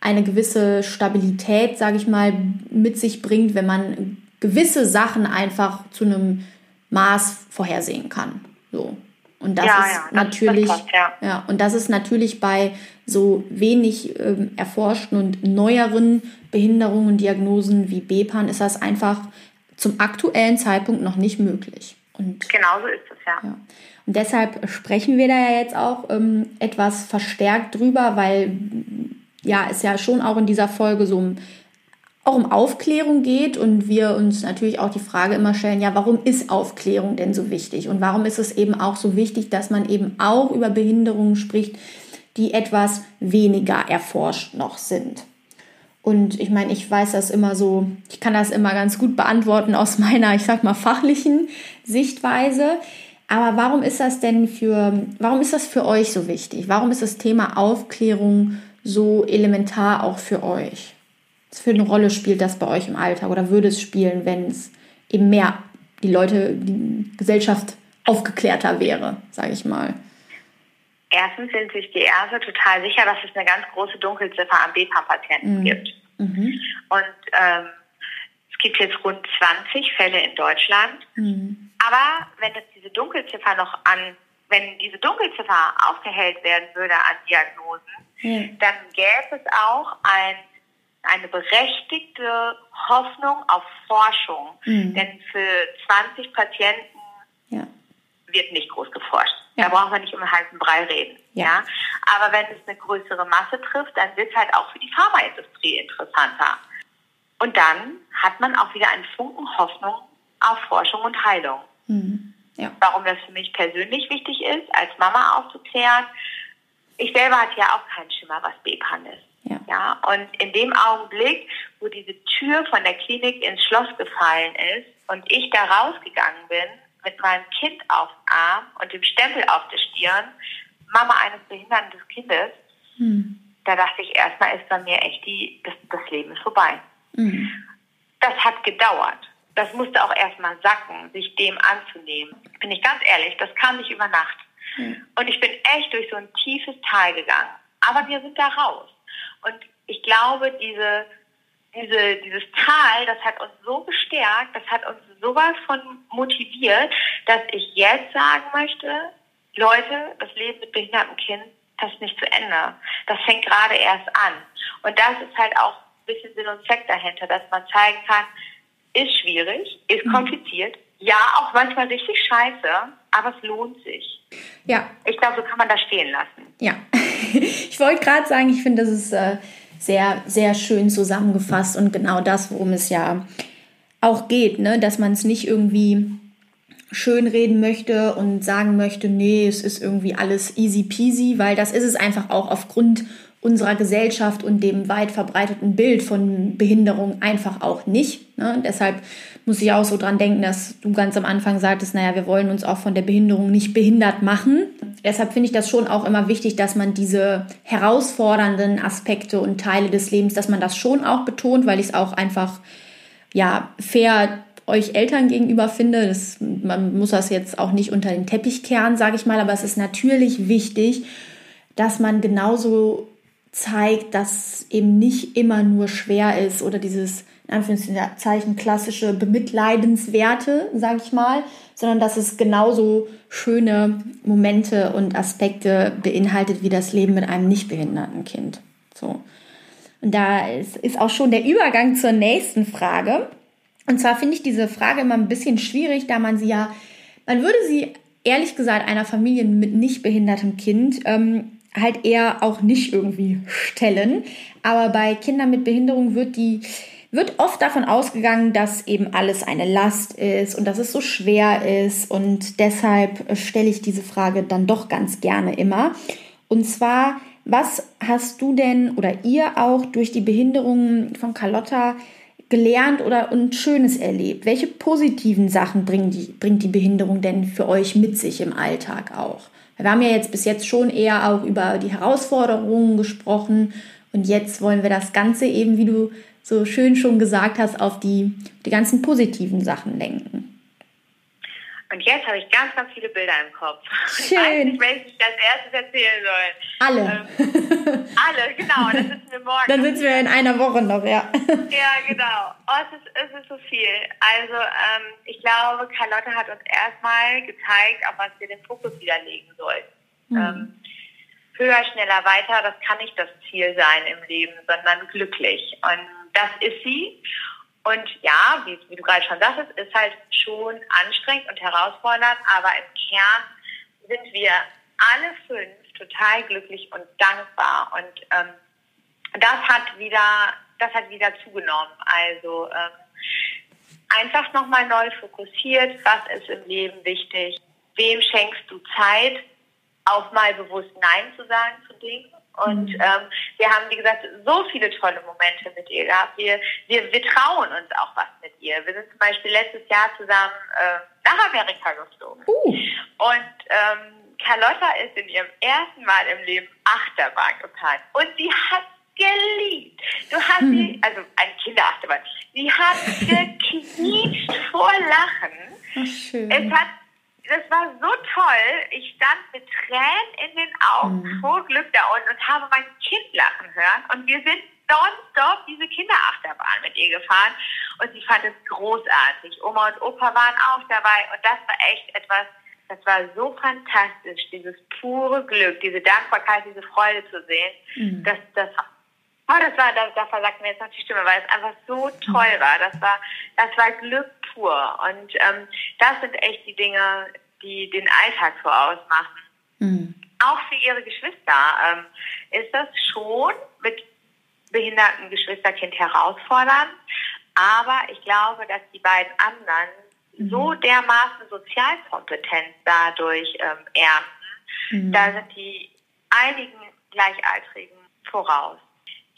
eine gewisse Stabilität, sage ich mal, mit sich bringt, wenn man gewisse Sachen einfach zu einem Maß vorhersehen kann. So. Und das ja, ist ja, natürlich, das passt, ja. ja. und das ist natürlich bei so wenig ähm, erforschten und neueren Behinderungen und Diagnosen wie BEPAN ist das einfach zum aktuellen Zeitpunkt noch nicht möglich. Und, genau so ist es, ja. ja. Und deshalb sprechen wir da ja jetzt auch ähm, etwas verstärkt drüber, weil ja es ja schon auch in dieser Folge so um auch um Aufklärung geht und wir uns natürlich auch die Frage immer stellen, ja, warum ist Aufklärung denn so wichtig? Und warum ist es eben auch so wichtig, dass man eben auch über Behinderungen spricht, die etwas weniger erforscht noch sind? Und ich meine, ich weiß das immer so, ich kann das immer ganz gut beantworten aus meiner, ich sag mal, fachlichen Sichtweise. Aber warum ist das denn für, warum ist das für euch so wichtig? Warum ist das Thema Aufklärung so elementar auch für euch? Was für eine Rolle spielt das bei euch im Alltag oder würde es spielen, wenn es eben mehr die Leute, die Gesellschaft aufgeklärter wäre, sage ich mal? Erstens sind sich die Ärzte total sicher, dass es eine ganz große Dunkelziffer an BPAM-Patienten mhm. gibt. Mhm. Und ähm, es gibt jetzt rund 20 Fälle in Deutschland. Mhm. Aber wenn es diese Dunkelziffer noch an, wenn diese Dunkelziffer aufgehellt werden würde an Diagnosen, dann gäbe es auch ein eine berechtigte Hoffnung auf Forschung. Mhm. Denn für 20 Patienten ja. wird nicht groß geforscht. Ja. Da brauchen wir nicht um den heißen Brei reden. Ja. ja. Aber wenn es eine größere Masse trifft, dann wird es halt auch für die Pharmaindustrie interessanter. Und dann hat man auch wieder einen Funken Hoffnung auf Forschung und Heilung. Mhm. Ja. Warum das für mich persönlich wichtig ist, als Mama aufzuklären. Ich selber hatte ja auch keinen Schimmer, was BPAN ist. Ja. ja. Und in dem Augenblick, wo diese Tür von der Klinik ins Schloss gefallen ist und ich da rausgegangen bin mit meinem Kind auf dem Arm und dem Stempel auf der Stirn, Mama eines behinderten Kindes, hm. da dachte ich erstmal ist bei mir echt die, das, das Leben ist vorbei. Hm. Das hat gedauert. Das musste auch erstmal sacken, sich dem anzunehmen. Bin ich ganz ehrlich, das kam nicht über Nacht. Hm. Und ich bin echt durch so ein tiefes Tal gegangen. Aber wir sind da raus. Und ich glaube, diese, diese, dieses Tal, das hat uns so gestärkt, das hat uns sowas von motiviert, dass ich jetzt sagen möchte, Leute, das Leben mit behindertem Kind, das ist nicht zu Ende. Das fängt gerade erst an. Und das ist halt auch ein bisschen Sinn und Zweck dahinter, dass man zeigen kann, ist schwierig, ist mhm. kompliziert, ja, auch manchmal richtig scheiße, aber es lohnt sich. Ja. Ich glaube, so kann man das stehen lassen. Ja. Ich wollte gerade sagen, ich finde, das ist äh, sehr, sehr schön zusammengefasst und genau das, worum es ja auch geht, ne? dass man es nicht irgendwie schönreden möchte und sagen möchte, nee, es ist irgendwie alles easy peasy, weil das ist es einfach auch aufgrund unserer Gesellschaft und dem weit verbreiteten Bild von Behinderung einfach auch nicht. Ne? Deshalb muss ich auch so dran denken, dass du ganz am Anfang sagtest, naja, wir wollen uns auch von der Behinderung nicht behindert machen. Deshalb finde ich das schon auch immer wichtig, dass man diese herausfordernden Aspekte und Teile des Lebens, dass man das schon auch betont, weil ich es auch einfach ja fair euch Eltern gegenüber finde. Das, man muss das jetzt auch nicht unter den Teppich kehren, sage ich mal, aber es ist natürlich wichtig, dass man genauso zeigt, dass eben nicht immer nur schwer ist oder dieses in Anführungszeichen klassische Bemitleidenswerte, sage ich mal, sondern dass es genauso schöne Momente und Aspekte beinhaltet wie das Leben mit einem nicht behinderten Kind. So. Und da ist, auch schon der Übergang zur nächsten Frage. Und zwar finde ich diese Frage immer ein bisschen schwierig, da man sie ja, man würde sie ehrlich gesagt einer Familie mit nicht behindertem Kind ähm, halt eher auch nicht irgendwie stellen. Aber bei Kindern mit Behinderung wird die wird oft davon ausgegangen, dass eben alles eine Last ist und dass es so schwer ist. Und deshalb stelle ich diese Frage dann doch ganz gerne immer. Und zwar, was hast du denn oder ihr auch durch die Behinderung von Carlotta gelernt oder und Schönes erlebt? Welche positiven Sachen bringt die, bringt die Behinderung denn für euch mit sich im Alltag auch? Wir haben ja jetzt bis jetzt schon eher auch über die Herausforderungen gesprochen und jetzt wollen wir das Ganze eben, wie du so schön schon gesagt hast, auf die, die ganzen positiven Sachen lenken. Und jetzt habe ich ganz, ganz viele Bilder im Kopf. Schön. Ich weiß nicht, welches ich als erstes erzählen soll. Alle. Ähm, alle, genau. Dann sitzen wir morgen. Dann sitzen wir in einer Woche noch, ja. Ja, genau. Oh, es, ist, es ist so viel. Also ähm, ich glaube, Carlotte hat uns erstmal gezeigt, auf was wir den Fokus wieder legen sollten. Mhm. Ähm, höher, schneller, weiter, das kann nicht das Ziel sein im Leben, sondern glücklich. Und das ist sie. Und ja, wie, wie du gerade schon sagtest, ist halt schon anstrengend und herausfordernd, aber im Kern sind wir alle fünf total glücklich und dankbar. Und ähm, das hat wieder, das hat wieder zugenommen. Also ähm, einfach nochmal neu fokussiert, was ist im Leben wichtig, wem schenkst du Zeit, auch mal bewusst Nein zu sagen zu Dingen und mhm. ähm, wir haben, wie gesagt, so viele tolle Momente mit ihr gehabt. Wir, wir, wir trauen uns auch was mit ihr. Wir sind zum Beispiel letztes Jahr zusammen äh, nach Amerika geflogen. Uh. Und ähm, Carlotta ist in ihrem ersten Mal im Leben Achterbahn gefahren. Und sie hat geliebt. Du hast hm. sie, also eine Kinderachterbahn, sie hat geknietscht vor Lachen. Ach, schön. Es hat das war so toll. Ich stand mit Tränen in den Augen mhm. vor Glück da unten und habe mein Kind lachen hören. Und wir sind nonstop diese Kinderachterbahn mit ihr gefahren. Und sie fand es großartig. Oma und Opa waren auch dabei. Und das war echt etwas, das war so fantastisch. Dieses pure Glück, diese Dankbarkeit, diese Freude zu sehen. Mhm. Das, das Oh, das war, da, da versagt mir jetzt noch die Stimme, weil es einfach so toll war. Das war, das war Glück pur. Und ähm, das sind echt die Dinge, die den Alltag so ausmachen. Mhm. Auch für ihre Geschwister ähm, ist das schon mit behinderten Geschwisterkind herausfordernd. Aber ich glaube, dass die beiden anderen mhm. so dermaßen Sozialkompetenz dadurch ähm, ernten. Mhm. Da sind die einigen Gleichaltrigen voraus.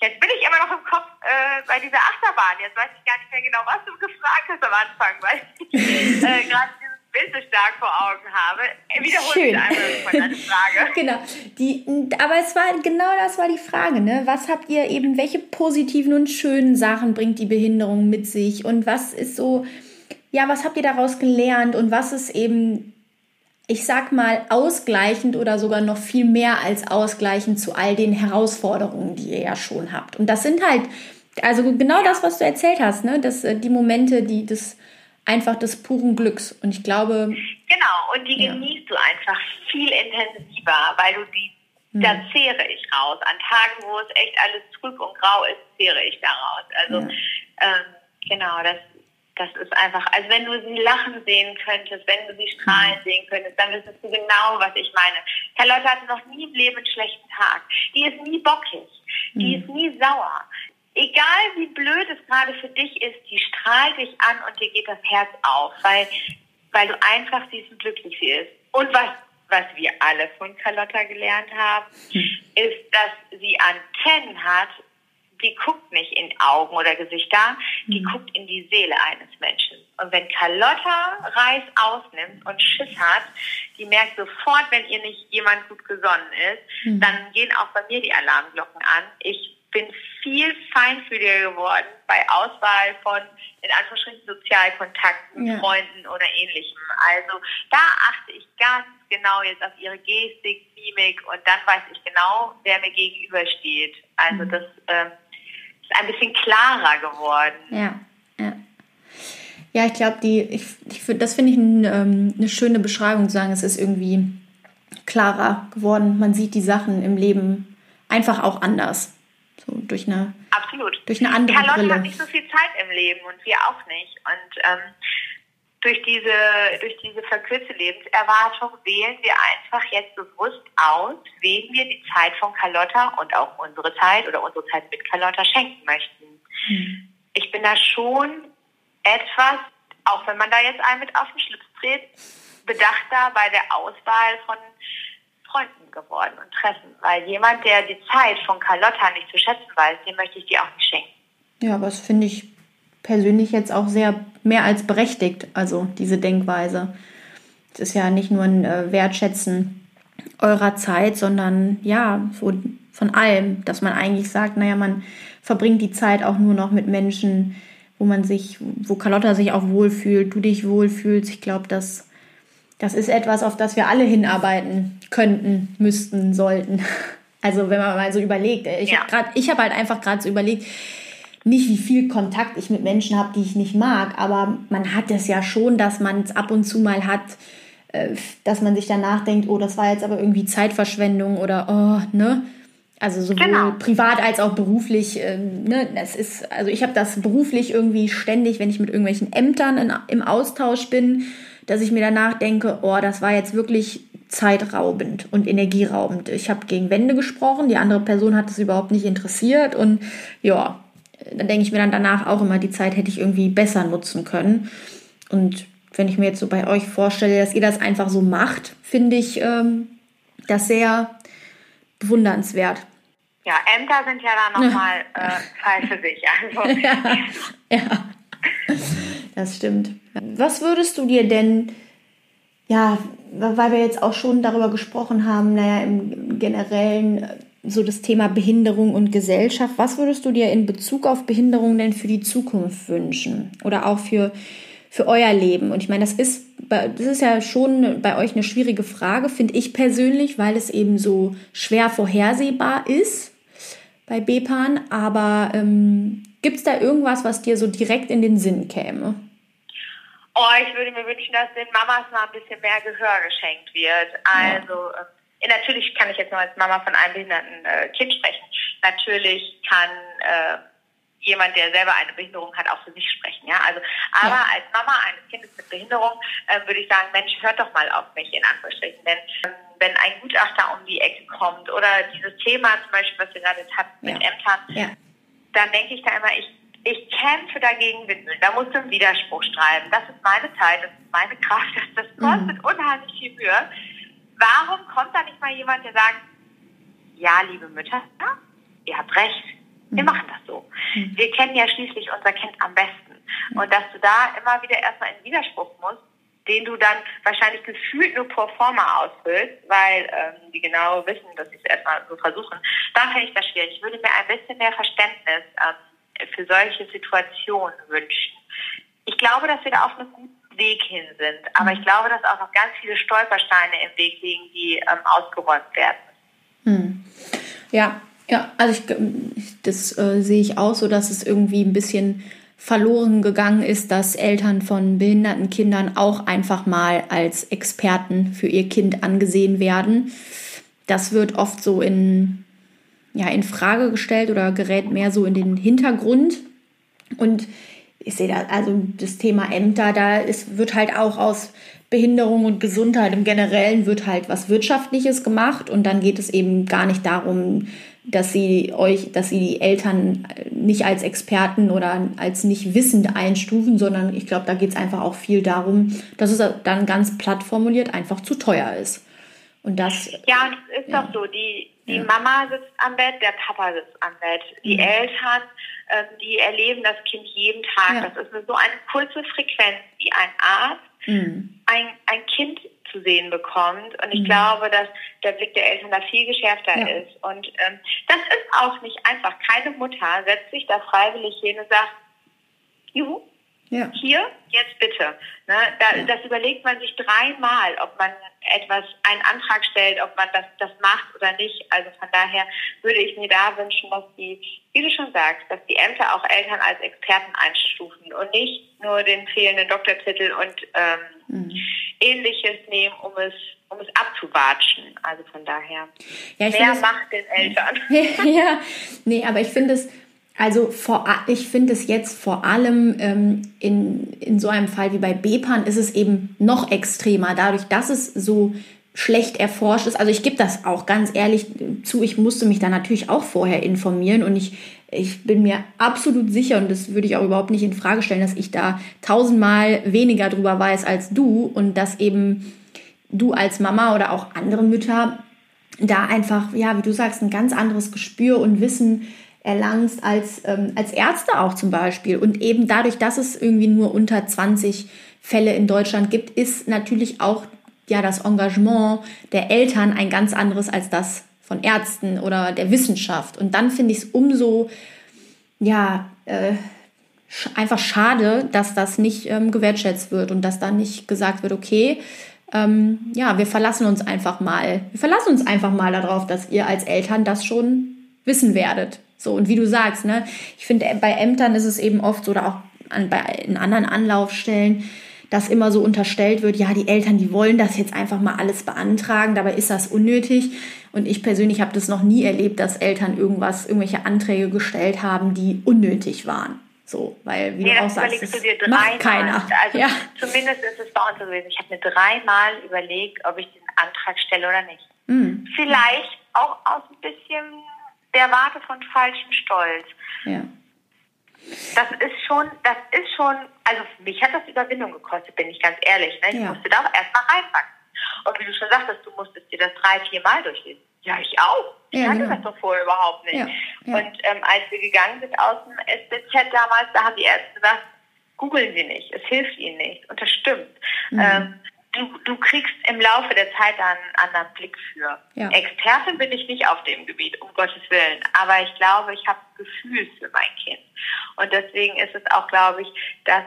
Jetzt bin ich immer noch im Kopf äh, bei dieser Achterbahn. Jetzt weiß ich gar nicht mehr genau, was du gefragt hast am Anfang, weil ich äh, gerade dieses Bild so stark vor Augen habe. Wiederhol Schön. einmal deine Frage. genau. Die, aber es war genau das war die Frage, ne? Was habt ihr eben, welche positiven und schönen Sachen bringt die Behinderung mit sich? Und was ist so, ja, was habt ihr daraus gelernt und was ist eben ich sag mal, ausgleichend oder sogar noch viel mehr als ausgleichend zu all den Herausforderungen, die ihr ja schon habt. Und das sind halt, also genau das, was du erzählt hast, ne? Das, äh, die Momente, die des einfach des puren Glücks. Und ich glaube. Genau, und die ja. genießt du einfach viel intensiver, weil du die, hm. da zehre ich raus. An Tagen, wo es echt alles trüb und grau ist, zehre ich da raus. Also, ja. ähm, genau, das das ist einfach, also wenn du sie lachen sehen könntest, wenn du sie strahlen mhm. sehen könntest, dann wüsstest du genau, was ich meine. Charlotte hatte noch nie im Leben einen schlechten Tag. Die ist nie bockig. Die mhm. ist nie sauer. Egal wie blöd es gerade für dich ist, die strahlt dich an und dir geht das Herz auf, weil, weil du einfach siehst, wie glücklich sie ist. Und was, was wir alle von Carlotta gelernt haben, mhm. ist, dass sie Antennen hat, die guckt nicht in Augen oder Gesichter, die mhm. guckt in die Seele eines Menschen. Und wenn Carlotta Reis ausnimmt und Schiss hat, die merkt sofort, wenn ihr nicht jemand gut gesonnen ist, mhm. dann gehen auch bei mir die Alarmglocken an. Ich bin viel feinfühliger geworden bei Auswahl von, in Anführungsstrichen, Sozialkontakten, ja. Freunden oder ähnlichem. Also da achte ich ganz genau jetzt auf ihre Gestik, Mimik und dann weiß ich genau, wer mir gegenübersteht. Also mhm. das ähm, ein bisschen klarer geworden. Ja, ja. Ja, ich glaube, die, ich, ich, das finde ich ein, ähm, eine schöne Beschreibung zu sagen, es ist irgendwie klarer geworden. Man sieht die Sachen im Leben einfach auch anders. So durch eine, Absolut. Durch eine andere Carlotte Brille. hat nicht so viel Zeit im Leben und wir auch nicht. Und ähm, durch diese, durch diese verkürzte Lebenserwartung wählen wir einfach jetzt bewusst aus, wem wir die Zeit von Carlotta und auch unsere Zeit oder unsere Zeit mit Carlotta schenken möchten. Mhm. Ich bin da schon etwas, auch wenn man da jetzt einen mit auf den Schlips dreht, bedachter bei der Auswahl von Freunden geworden und Treffen. Weil jemand, der die Zeit von Carlotta nicht zu schätzen weiß, dem möchte ich die auch nicht schenken. Ja, aber das finde ich persönlich jetzt auch sehr mehr als berechtigt, also diese Denkweise. Es ist ja nicht nur ein äh, Wertschätzen eurer Zeit, sondern ja, so von allem, dass man eigentlich sagt, naja, man verbringt die Zeit auch nur noch mit Menschen, wo man sich, wo Carlotta sich auch wohlfühlt, du dich wohlfühlst. Ich glaube, das, das ist etwas, auf das wir alle hinarbeiten könnten, müssten, sollten. Also wenn man mal so überlegt, ich ja. habe hab halt einfach gerade so überlegt, nicht wie viel Kontakt ich mit Menschen habe, die ich nicht mag, aber man hat es ja schon, dass man es ab und zu mal hat, äh, dass man sich danach denkt, oh, das war jetzt aber irgendwie Zeitverschwendung oder oh, ne? Also sowohl genau. privat als auch beruflich. Ähm, ne, das ist, also ich habe das beruflich irgendwie ständig, wenn ich mit irgendwelchen Ämtern in, im Austausch bin, dass ich mir danach denke, oh, das war jetzt wirklich zeitraubend und energieraubend. Ich habe gegen Wände gesprochen, die andere Person hat es überhaupt nicht interessiert und ja, dann denke ich mir dann danach auch immer, die Zeit hätte ich irgendwie besser nutzen können. Und wenn ich mir jetzt so bei euch vorstelle, dass ihr das einfach so macht, finde ich ähm, das sehr bewundernswert. Ja, Ämter sind ja dann nochmal äh, Fall für sich. Also. ja, ja, das stimmt. Was würdest du dir denn, ja, weil wir jetzt auch schon darüber gesprochen haben, naja, im generellen äh, so das Thema Behinderung und Gesellschaft, was würdest du dir in Bezug auf Behinderung denn für die Zukunft wünschen? Oder auch für, für euer Leben? Und ich meine, das ist, das ist ja schon bei euch eine schwierige Frage, finde ich persönlich, weil es eben so schwer vorhersehbar ist bei Bepan. Aber ähm, gibt es da irgendwas, was dir so direkt in den Sinn käme? Oh, ich würde mir wünschen, dass den Mamas mal ein bisschen mehr Gehör geschenkt wird. Also ja. Natürlich kann ich jetzt nur als Mama von einem behinderten äh, Kind sprechen. Natürlich kann äh, jemand, der selber eine Behinderung hat, auch für sich sprechen. Ja, also aber ja. als Mama eines Kindes mit Behinderung äh, würde ich sagen, Mensch, hört doch mal auf mich in Anführungsstrichen, denn ähm, wenn ein Gutachter um die Ecke kommt oder dieses Thema zum Beispiel, was wir gerade hatten mit ja. Ämtern, ja. dann denke ich da immer, ich ich kämpfe dagegen Windeln. Da musst du einen Widerspruch schreiben. Das ist meine Zeit, das ist meine Kraft, das, das kostet mhm. unheimlich viel Mühe. Warum kommt da nicht mal jemand, der sagt, ja, liebe Mütter, ihr habt recht, wir mhm. machen das so. Mhm. Wir kennen ja schließlich unser Kind am besten. Mhm. Und dass du da immer wieder erstmal in Widerspruch musst, den du dann wahrscheinlich gefühlt nur pro forma ausfüllst, weil ähm, die genau wissen, dass sie es erstmal so versuchen, dann fände ich das schwierig. Ich würde mir ein bisschen mehr Verständnis ähm, für solche Situationen wünschen. Ich glaube, dass wir da auf einem guten Weg hin sind, aber ich glaube, dass auch noch ganz viele Stolpersteine im Weg liegen, die ähm, ausgeräumt werden. Hm. Ja, ja, also ich, das äh, sehe ich auch so, dass es irgendwie ein bisschen verloren gegangen ist, dass Eltern von behinderten Kindern auch einfach mal als Experten für ihr Kind angesehen werden. Das wird oft so in ja, in Frage gestellt oder gerät mehr so in den Hintergrund. Und ich sehe da, also das Thema Ämter, da ist, wird halt auch aus Behinderung und Gesundheit im Generellen wird halt was Wirtschaftliches gemacht und dann geht es eben gar nicht darum, dass sie euch, dass sie die Eltern nicht als Experten oder als nicht wissend einstufen, sondern ich glaube, da geht es einfach auch viel darum, dass es dann ganz platt formuliert einfach zu teuer ist. Und das. Ja, und es ist ja. doch so, die, die ja. Mama sitzt am Bett, der Papa sitzt am Bett. Die mhm. Eltern, äh, die erleben das Kind jeden Tag. Ja. Das ist so eine kurze Frequenz, wie ein Arzt mhm. ein, ein Kind zu sehen bekommt. Und ich mhm. glaube, dass der Blick der Eltern da viel geschärfter ja. ist. Und ähm, das ist auch nicht einfach. Keine Mutter setzt sich da freiwillig hin und sagt, juhu, ja. Hier, jetzt bitte. Ne, da, ja. Das überlegt man sich dreimal, ob man etwas, einen Antrag stellt, ob man das, das macht oder nicht. Also von daher würde ich mir da wünschen, dass die, wie du schon sagst, dass die Ämter auch Eltern als Experten einstufen und nicht nur den fehlenden Doktortitel und ähm, mhm. ähnliches nehmen, um es um es abzuwatschen. Also von daher. Ja, mehr Macht den Eltern. ja, nee, aber ich finde es also vor, ich finde es jetzt vor allem ähm, in, in so einem Fall wie bei Bepan ist es eben noch extremer, dadurch, dass es so schlecht erforscht ist. Also ich gebe das auch ganz ehrlich zu, ich musste mich da natürlich auch vorher informieren und ich, ich bin mir absolut sicher und das würde ich auch überhaupt nicht in Frage stellen, dass ich da tausendmal weniger drüber weiß als du und dass eben du als Mama oder auch andere Mütter da einfach, ja, wie du sagst, ein ganz anderes Gespür und Wissen erlangst als, ähm, als Ärzte auch zum Beispiel. Und eben dadurch, dass es irgendwie nur unter 20 Fälle in Deutschland gibt, ist natürlich auch ja das Engagement der Eltern ein ganz anderes als das von Ärzten oder der Wissenschaft. Und dann finde ich es umso ja äh, einfach schade, dass das nicht ähm, gewertschätzt wird und dass dann nicht gesagt wird, okay, ähm, ja, wir verlassen uns einfach mal, wir verlassen uns einfach mal darauf, dass ihr als Eltern das schon wissen werdet. So, und wie du sagst, ne, ich finde, bei Ämtern ist es eben oft so, oder auch an, bei, in anderen Anlaufstellen, dass immer so unterstellt wird, ja, die Eltern, die wollen das jetzt einfach mal alles beantragen, dabei ist das unnötig. Und ich persönlich habe das noch nie erlebt, dass Eltern irgendwas, irgendwelche Anträge gestellt haben, die unnötig waren. So, weil wie nee, du auch sagst, das macht keiner. Also ja. zumindest ist es bei uns so gewesen. Ich habe mir dreimal überlegt, ob ich diesen Antrag stelle oder nicht. Mhm. Vielleicht auch aus ein bisschen der Warte von falschem Stolz. Ja. Das ist schon, das ist schon, also für mich hat das Überwindung gekostet, bin ich ganz ehrlich. Ne? Ich ja. musste da auch erstmal reinpacken. Und wie du schon sagtest, du musstest dir das drei, vier Mal durchlesen. Ja, ich auch. Ich ja, hatte genau. das doch vorher überhaupt nicht. Ja, ja. Und ähm, als wir gegangen sind aus dem SBZ damals, da haben die Ärzte gesagt, googeln Sie nicht, es hilft Ihnen nicht. Und das stimmt. Mhm. Ähm, du, du kriegst im Laufe der Zeit da einen anderen Blick für. Ja. Experte bin ich nicht auf dem Gebiet, um Gottes Willen. Aber ich glaube, ich habe Gefühl für mein Kind. Und deswegen ist es auch, glaube ich, dass,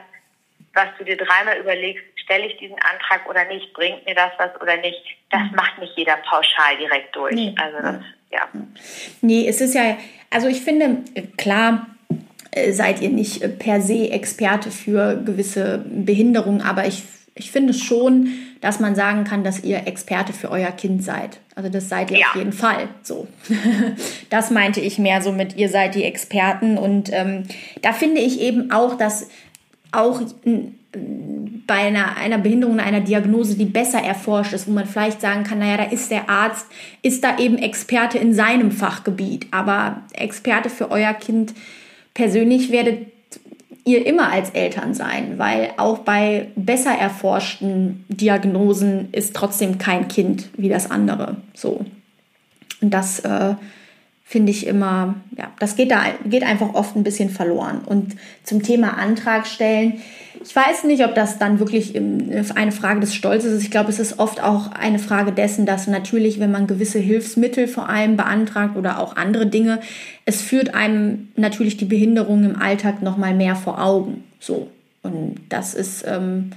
was du dir dreimal überlegst, stelle ich diesen Antrag oder nicht, bringt mir das was oder nicht, das mhm. macht nicht jeder pauschal direkt durch. Nee. Also das, ja. Nee, es ist ja, also ich finde, klar, äh, seid ihr nicht äh, per se Experte für gewisse Behinderungen, aber ich ich finde schon, dass man sagen kann, dass ihr Experte für euer Kind seid. Also das seid ihr ja. auf jeden Fall. So, das meinte ich mehr so mit, ihr seid die Experten. Und ähm, da finde ich eben auch, dass auch bei einer, einer Behinderung, einer Diagnose, die besser erforscht ist, wo man vielleicht sagen kann, naja, da ist der Arzt, ist da eben Experte in seinem Fachgebiet. Aber Experte für euer Kind persönlich werdet ihr immer als Eltern sein, weil auch bei besser erforschten Diagnosen ist trotzdem kein Kind wie das andere. So. Und das äh, finde ich immer, ja, das geht da geht einfach oft ein bisschen verloren. Und zum Thema Antrag stellen, ich weiß nicht, ob das dann wirklich eine Frage des Stolzes ist. Ich glaube, es ist oft auch eine Frage dessen, dass natürlich, wenn man gewisse Hilfsmittel vor allem beantragt oder auch andere Dinge, es führt einem natürlich die Behinderung im Alltag noch mal mehr vor Augen. So und das ist ähm,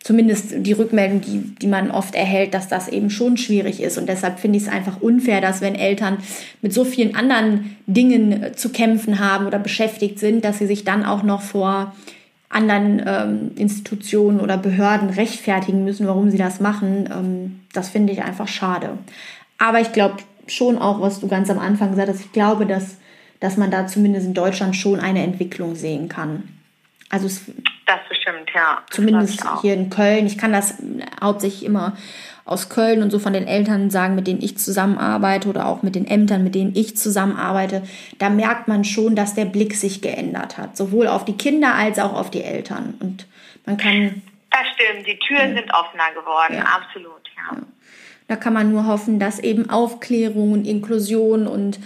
zumindest die Rückmeldung, die, die man oft erhält, dass das eben schon schwierig ist. Und deshalb finde ich es einfach unfair, dass wenn Eltern mit so vielen anderen Dingen zu kämpfen haben oder beschäftigt sind, dass sie sich dann auch noch vor anderen ähm, Institutionen oder Behörden rechtfertigen müssen, warum sie das machen. Ähm, das finde ich einfach schade. Aber ich glaube schon auch, was du ganz am Anfang gesagt hast, ich glaube, dass, dass man da zumindest in Deutschland schon eine Entwicklung sehen kann. Also es, das bestimmt, ja. Zumindest hier in Köln. Ich kann das hauptsächlich immer aus Köln und so von den Eltern sagen, mit denen ich zusammenarbeite oder auch mit den Ämtern, mit denen ich zusammenarbeite, da merkt man schon, dass der Blick sich geändert hat, sowohl auf die Kinder als auch auf die Eltern. Und man kann. Das stimmt, die Türen ja. sind offener geworden, ja. absolut, ja. ja. Da kann man nur hoffen, dass eben Aufklärung und Inklusion und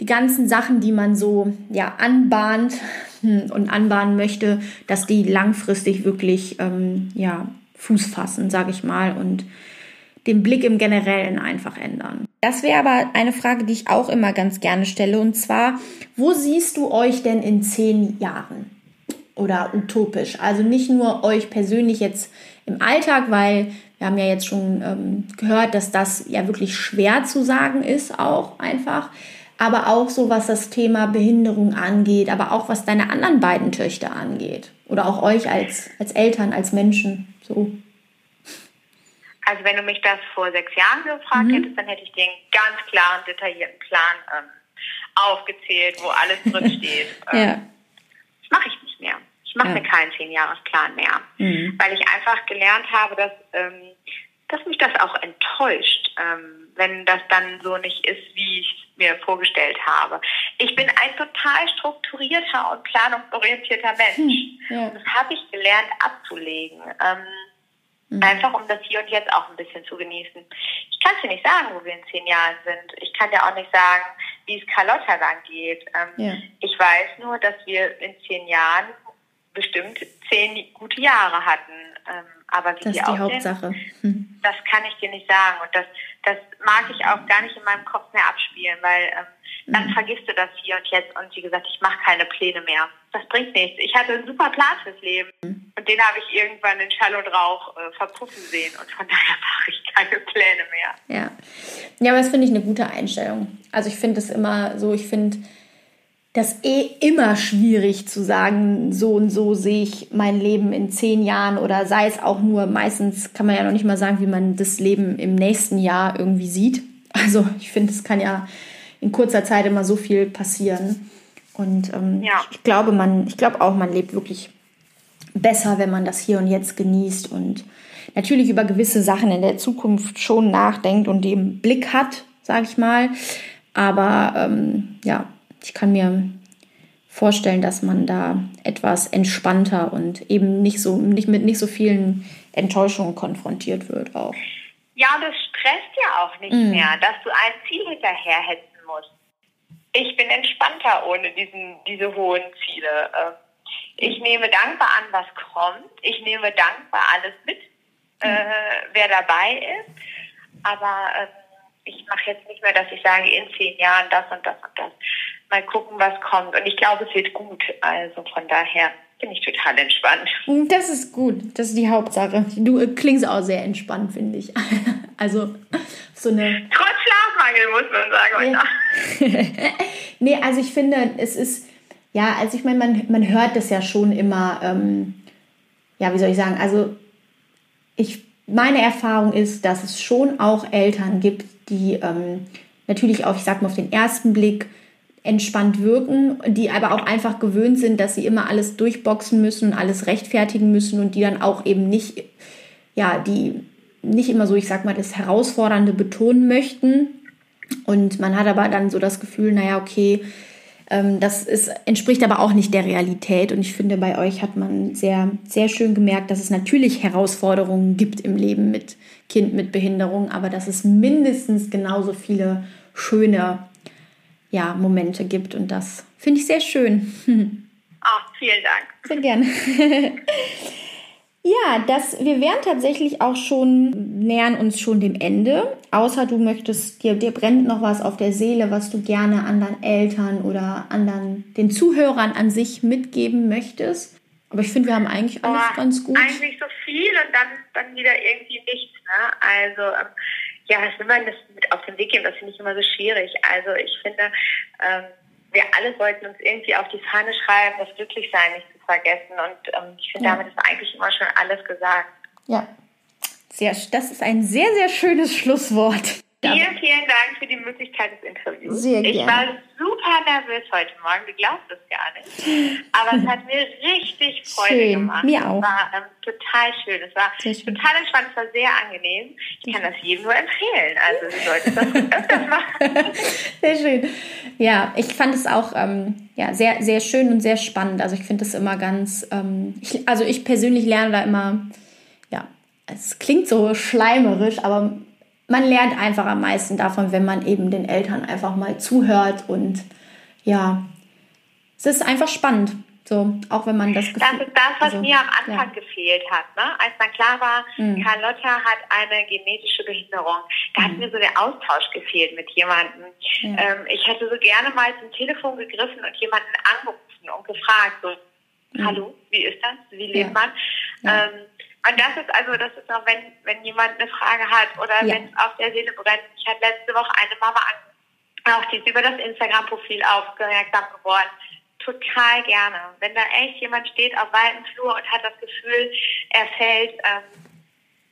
die ganzen Sachen, die man so ja anbahnt hm, und anbahnen möchte, dass die langfristig wirklich ähm, ja Fuß fassen, sage ich mal und den Blick im Generellen einfach ändern. Das wäre aber eine Frage, die ich auch immer ganz gerne stelle. Und zwar, wo siehst du euch denn in zehn Jahren? Oder utopisch. Also nicht nur euch persönlich jetzt im Alltag, weil wir haben ja jetzt schon ähm, gehört, dass das ja wirklich schwer zu sagen ist, auch einfach. Aber auch so, was das Thema Behinderung angeht, aber auch was deine anderen beiden Töchter angeht. Oder auch euch als, als Eltern, als Menschen. So. Also wenn du mich das vor sechs Jahren gefragt mhm. hättest, dann hätte ich dir einen ganz klaren, detaillierten Plan ähm, aufgezählt, wo alles drin steht. ja. Ähm, das mache ich nicht mehr. Ich mache ja. mir keinen Zehnjahresplan mehr, mhm. weil ich einfach gelernt habe, dass, ähm, dass mich das auch enttäuscht, ähm, wenn das dann so nicht ist, wie ich es mir vorgestellt habe. Ich bin ein total strukturierter und planungsorientierter Mensch. Mhm. Ja. Das habe ich gelernt abzulegen. Ähm, Mhm. Einfach um das Hier und Jetzt auch ein bisschen zu genießen. Ich kann dir nicht sagen, wo wir in zehn Jahren sind. Ich kann dir auch nicht sagen, wie es Carlotta dann geht. Ähm, ja. Ich weiß nur, dass wir in zehn Jahren bestimmt zehn gute Jahre hatten. Aber wie das die ist die Hauptsache. Hm. Das kann ich dir nicht sagen. Und das, das mag ich auch gar nicht in meinem Kopf mehr abspielen, weil ähm, dann mhm. vergisst du das hier und jetzt. Und wie gesagt, ich mache keine Pläne mehr. Das bringt nichts. Ich hatte einen super Plan fürs Leben. Mhm. Und den habe ich irgendwann in Schall und Rauch äh, verpuffen sehen. Und von daher mache ich keine Pläne mehr. Ja, ja aber das finde ich eine gute Einstellung. Also ich finde es immer so, ich finde das eh immer schwierig zu sagen, so und so sehe ich mein Leben in zehn Jahren oder sei es auch nur, meistens kann man ja noch nicht mal sagen, wie man das Leben im nächsten Jahr irgendwie sieht. Also ich finde, es kann ja in kurzer Zeit immer so viel passieren. Und ähm, ja. ich glaube, man, ich glaube auch, man lebt wirklich besser, wenn man das hier und jetzt genießt und natürlich über gewisse Sachen in der Zukunft schon nachdenkt und im Blick hat, sage ich mal. Aber ähm, ja, ich kann mir vorstellen, dass man da etwas entspannter und eben nicht so nicht mit nicht so vielen Enttäuschungen konfrontiert wird auch. Ja, und es stresst ja auch nicht mm. mehr, dass du ein Ziel hinterherhetzen musst. Ich bin entspannter ohne diesen, diese hohen Ziele. Ähm, ich nehme dankbar an, was kommt. Ich nehme dankbar alles mit, äh, mm. wer dabei ist. Aber äh, ich mache jetzt nicht mehr, dass ich sage, in zehn Jahren das und das und das mal gucken, was kommt. Und ich glaube, es wird gut. Also von daher bin ich total entspannt. Das ist gut. Das ist die Hauptsache. Du äh, klingst auch sehr entspannt, finde ich. Also so eine. Trotz Schlafmangel muss man sagen. Ja. nee, also ich finde, es ist ja, also ich meine, man, man hört das ja schon immer. Ähm, ja, wie soll ich sagen? Also ich meine Erfahrung ist, dass es schon auch Eltern gibt, die ähm, natürlich auch, ich sag mal, auf den ersten Blick entspannt wirken, die aber auch einfach gewöhnt sind, dass sie immer alles durchboxen müssen, alles rechtfertigen müssen und die dann auch eben nicht, ja, die nicht immer so, ich sag mal, das Herausfordernde betonen möchten. Und man hat aber dann so das Gefühl, naja, okay, ähm, das ist, entspricht aber auch nicht der Realität. Und ich finde, bei euch hat man sehr, sehr schön gemerkt, dass es natürlich Herausforderungen gibt im Leben mit Kind mit Behinderung, aber dass es mindestens genauso viele schöne ja, Momente gibt. Und das finde ich sehr schön. Ah, vielen Dank. Sehr gerne. ja, das, wir wären tatsächlich auch schon, nähern uns schon dem Ende. Außer du möchtest, dir, dir brennt noch was auf der Seele, was du gerne anderen Eltern oder anderen, den Zuhörern an sich mitgeben möchtest. Aber ich finde, wir haben eigentlich alles oh, ganz gut. Eigentlich so viel und dann, dann wieder irgendwie nichts. Ne? Also ähm, ja, was will man das mit auf den Weg geben? Das finde ich immer so schwierig. Also ich finde, ähm, wir alle sollten uns irgendwie auf die Fahne schreiben, das Glücklichsein nicht zu vergessen. Und ähm, ich finde, ja. damit ist eigentlich immer schon alles gesagt. Ja, sehr, das ist ein sehr, sehr schönes Schlusswort. Vielen, vielen Dank für die Möglichkeit des Interviews. Sehr gerne. Ich war super nervös heute Morgen, du glaubst es gar nicht. Aber es hat mir richtig Freude schön. gemacht. Mir auch. Es war ähm, total schön. Es war total entspannt, es war sehr angenehm. Ich kann das jedem nur empfehlen. Also du solltest das öfters machen. Sehr schön. Ja, ich fand es auch ähm, ja, sehr, sehr schön und sehr spannend. Also ich finde es immer ganz, ähm, ich, also ich persönlich lerne da immer, ja, es klingt so schleimerisch, aber man lernt einfach am meisten davon, wenn man eben den Eltern einfach mal zuhört und ja, es ist einfach spannend. So, auch wenn man das Gefühl, Das ist das, was also, mir am Anfang ja. gefehlt hat. Ne? Als dann klar war, mhm. Carlotta hat eine genetische Behinderung, da mhm. hat mir so der Austausch gefehlt mit jemandem. Ja. Ähm, ich hätte so gerne mal zum Telefon gegriffen und jemanden angerufen und gefragt, so, mhm. hallo, wie ist das? Wie lebt ja. man? Ähm, und das ist also, das ist auch, wenn, wenn jemand eine Frage hat oder ja. wenn es auf der Seele brennt. Ich hatte letzte Woche eine Mama an, auch die ist über das Instagram-Profil aufmerksam geworden. Total gerne. Wenn da echt jemand steht auf weitem Flur und hat das Gefühl, er fällt, ähm,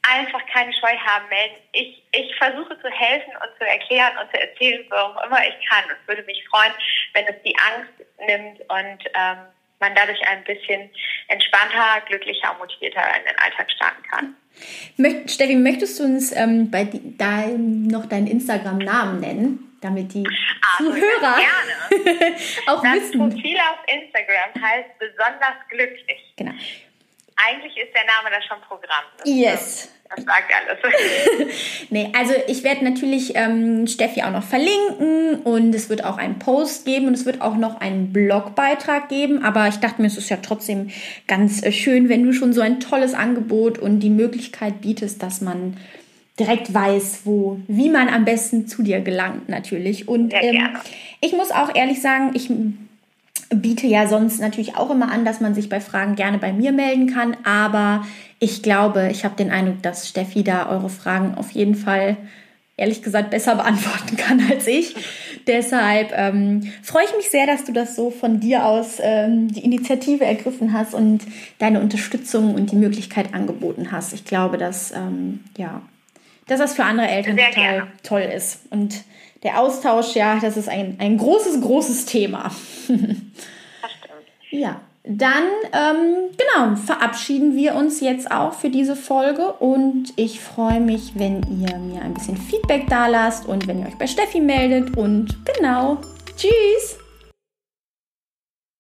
einfach keine Scheu haben, melden. Ich, ich versuche zu helfen und zu erklären und zu erzählen, warum immer ich kann. Und würde mich freuen, wenn es die Angst nimmt und ähm, man dadurch ein bisschen entspannter, glücklicher und motivierter in den Alltag starten kann. Möcht, Steffi, möchtest du uns ähm, bei dein, noch deinen Instagram-Namen nennen, damit die also, Zuhörer auch das wissen? Das Profil auf Instagram heißt besonders glücklich. Genau. Eigentlich ist der Name da schon Programm. Das yes. Das sagt alles. nee, also ich werde natürlich ähm, Steffi auch noch verlinken und es wird auch einen Post geben und es wird auch noch einen Blogbeitrag geben. Aber ich dachte mir, es ist ja trotzdem ganz äh, schön, wenn du schon so ein tolles Angebot und die Möglichkeit bietest, dass man direkt weiß, wo, wie man am besten zu dir gelangt, natürlich. Und ähm, ich muss auch ehrlich sagen, ich biete ja sonst natürlich auch immer an, dass man sich bei Fragen gerne bei mir melden kann. Aber ich glaube, ich habe den Eindruck, dass Steffi da eure Fragen auf jeden Fall, ehrlich gesagt, besser beantworten kann als ich. Deshalb ähm, freue ich mich sehr, dass du das so von dir aus ähm, die Initiative ergriffen hast und deine Unterstützung und die Möglichkeit angeboten hast. Ich glaube, dass, ähm, ja, dass das für andere Eltern total toll ist. Und der Austausch, ja, das ist ein, ein großes, großes Thema. ja, dann, ähm, genau, verabschieden wir uns jetzt auch für diese Folge und ich freue mich, wenn ihr mir ein bisschen Feedback da lasst und wenn ihr euch bei Steffi meldet und genau, tschüss!